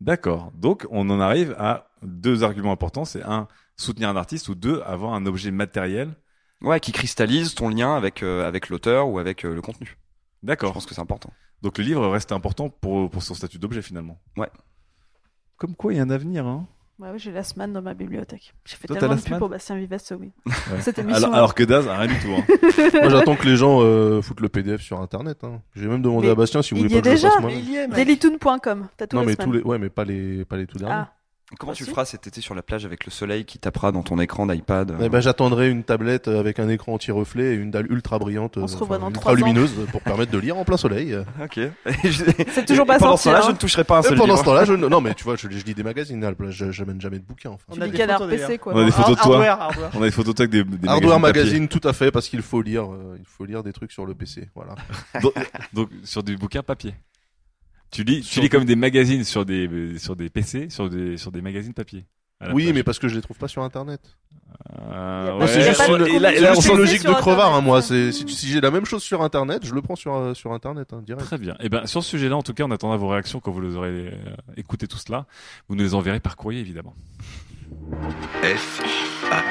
D'accord. Donc on en arrive à deux arguments importants. C'est un, soutenir un artiste ou deux, avoir un objet matériel. Ouais, qui cristallise ton lien avec euh, avec l'auteur ou avec euh, le contenu. Je D'accord. pense que c'est important. Donc le livre reste important pour, pour son statut d'objet finalement. Ouais. Comme quoi il y a un avenir, hein. Ouais, ouais, j'ai la semaine dans ma bibliothèque. J'ai fait Toi, tellement la de pub Sman pour Bastien Vives, oui. Ouais. Cette émission. Alors, alors que Daz, rien du tout. Hein. Moi j'attends que les gens euh, foutent le PDF sur internet. Hein. J'ai même demandé Mais à Bastien si vous voulez pas que je le déjà. fasse moi. Dailytoon.com. T'as tout Non mais tous les ouais mais pas les pas les tout derniers. Ah, Comment Aussi. tu feras cet été sur la plage avec le soleil qui tapera dans ton écran d'iPad euh, Eh ben, j'attendrai une tablette avec un écran anti-reflet et une dalle ultra brillante, On se revoit dans ultra lumineuse pour permettre de lire en plein soleil. Ok. C'est toujours pas Pendant ce temps-là, hein. je ne toucherai pas un Et seul pendant livre. ce temps-là, je non mais tu vois, je, je lis des magazines, à la plage, je- j'amène jamais de bouquins. Enfin. tu a des canard photos, PC, quoi. On a des photos de toi. Hardware, hardware. On a des photos de toi avec des, des Hardware magazine, tout à fait, parce qu'il faut lire, euh, il faut lire des trucs sur le PC, voilà. Donc, donc, sur du bouquin papier. Tu lis, tu lis comme des magazines sur des sur des PC, sur des sur des magazines papier. Oui, mais parce que je les trouve pas sur internet. Euh, ouais. c'est juste une, et là- et là, logique de crevard, hein, moi. C'est, si, si j'ai la même chose sur internet, je le prends sur, euh, sur internet, hein, direct. Très bien. Et ben sur ce sujet-là, en tout cas, on attendra vos réactions quand vous les aurez euh, écouté tout cela. Vous nous les enverrez par courrier, évidemment. F A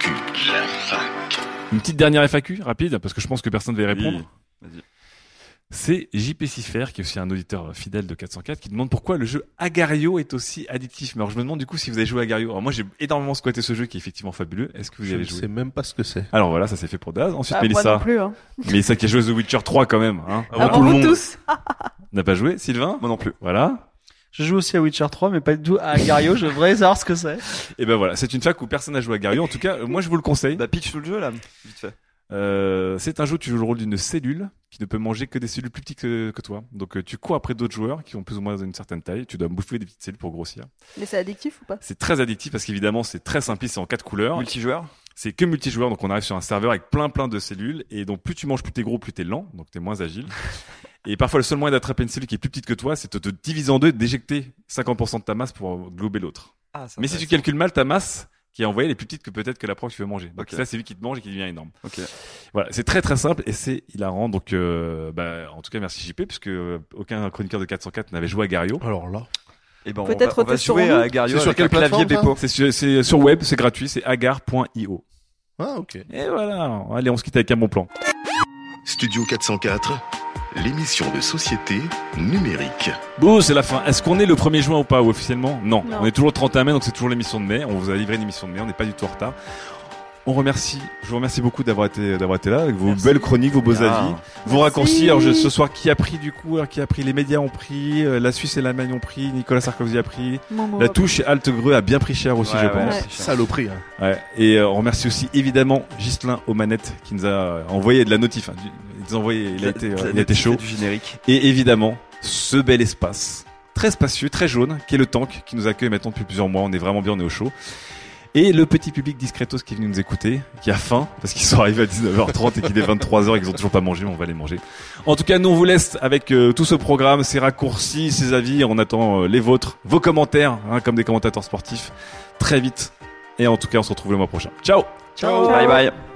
Q la fac. Une petite dernière FAQ rapide, parce que je pense que personne ne va y répondre. Oui. Vas-y. C'est JP Sifer, qui est aussi un auditeur fidèle de 404, qui demande pourquoi le jeu Agario est aussi addictif. Mais alors je me demande du coup si vous avez joué à Agario. Alors moi j'ai énormément squatté ce jeu qui est effectivement fabuleux. Est-ce que vous y Je avez ne joué sais même pas ce que c'est. Alors voilà, ça s'est fait pour Daz. Ensuite Bah, moi Mélissa. non plus. Hein. Mélissa qui a joué à The Witcher 3 quand même. Hein. Avant Ah, tout le vous monde. tous. N'a pas joué Sylvain Moi non plus. Voilà. Je joue aussi à Witcher 3, mais pas du tout à Gario. Je voudrais savoir ce que c'est. Et ben voilà, c'est une fac où personne n'a joué à Agario. En tout cas, moi je vous le conseille. Bah pitch tout le jeu là, vite fait. Euh, c'est un jeu où tu joues le rôle d'une cellule qui ne peut manger que des cellules plus petites que, que toi. Donc euh, tu cours après d'autres joueurs qui ont plus ou moins une certaine taille. Tu dois bouffer des petites cellules pour grossir. Mais c'est addictif ou pas? C'est très addictif parce qu'évidemment c'est très simple, c'est en quatre couleurs. Multijoueur? C'est que multijoueur, donc on arrive sur un serveur avec plein plein de cellules et donc plus tu manges, plus t'es gros, plus t'es lent, donc t'es moins agile. et parfois le seul moyen d'attraper une cellule qui est plus petite que toi, c'est de te diviser en deux, et d'éjecter 50% de ta masse pour glober l'autre. Ah, Mais si tu calcules mal ta masse qui est envoyée, elle est plus petite que peut-être que la proie que tu veux manger. Donc ça c'est lui qui te mange et qui devient énorme. Voilà, c'est très très simple et c'est hilarant. Donc, euh, bah, en tout cas, merci JP, puisque euh, aucun chroniqueur de 404 n'avait joué à Gario. Alors là. Et ben on Peut-être va, on va testons-nous. jouer à Agario C'est sur un clavier. C'est sur, c'est sur web, c'est gratuit, c'est agar.io. Ah, ok. Et voilà, allez, on se quitte avec un bon plan. Studio 404, l'émission de société numérique. Bon, c'est la fin. Est-ce qu'on est le 1er juin ou pas ou officiellement? Non. Non. on est toujours le 31 mai, donc c'est toujours l'émission de mai. On vous a livré une émission de mai, on n'est pas du tout en retard. On remercie, je vous remercie beaucoup d'avoir été, d'avoir été là avec vos belles chroniques, vos beaux avis, vos raccourcis. Alors, je- ce soir, qui a pris du coup alors, Qui a pris Les médias ont pris, euh, la Suisse et l'Allemagne ont pris, Nicolas Sarkozy a pris, Momo. la touche Altegreux a bien pris cher aussi, Ouais, je ouais, pense. Ouais. Saloperie, hein. Ouais. Et euh, on remercie aussi évidemment Gislin aux manettes qui nous a envoyé de la notif. hein. Du- nous a envoyé, il a été, euh, il a été chaud. Du générique. Et évidemment, ce bel espace, très spacieux, très jaune, qui est le tank, qui nous accueille maintenant depuis plusieurs mois. On est vraiment bien, on est au chaud. Et le petit public discretos qui est venu nous écouter, qui a faim, parce qu'ils sont arrivés à 19h30 et qu'il est 23h et qu'ils ont toujours pas mangé, mais on va les manger. En tout cas, nous on vous laisse avec euh, tout ce programme, ses raccourcis, ses avis. On attend euh, les vôtres, vos commentaires, hein, comme des commentateurs sportifs, très vite. Et en tout cas, on se retrouve le mois prochain. Ciao Ciao. Bye bye.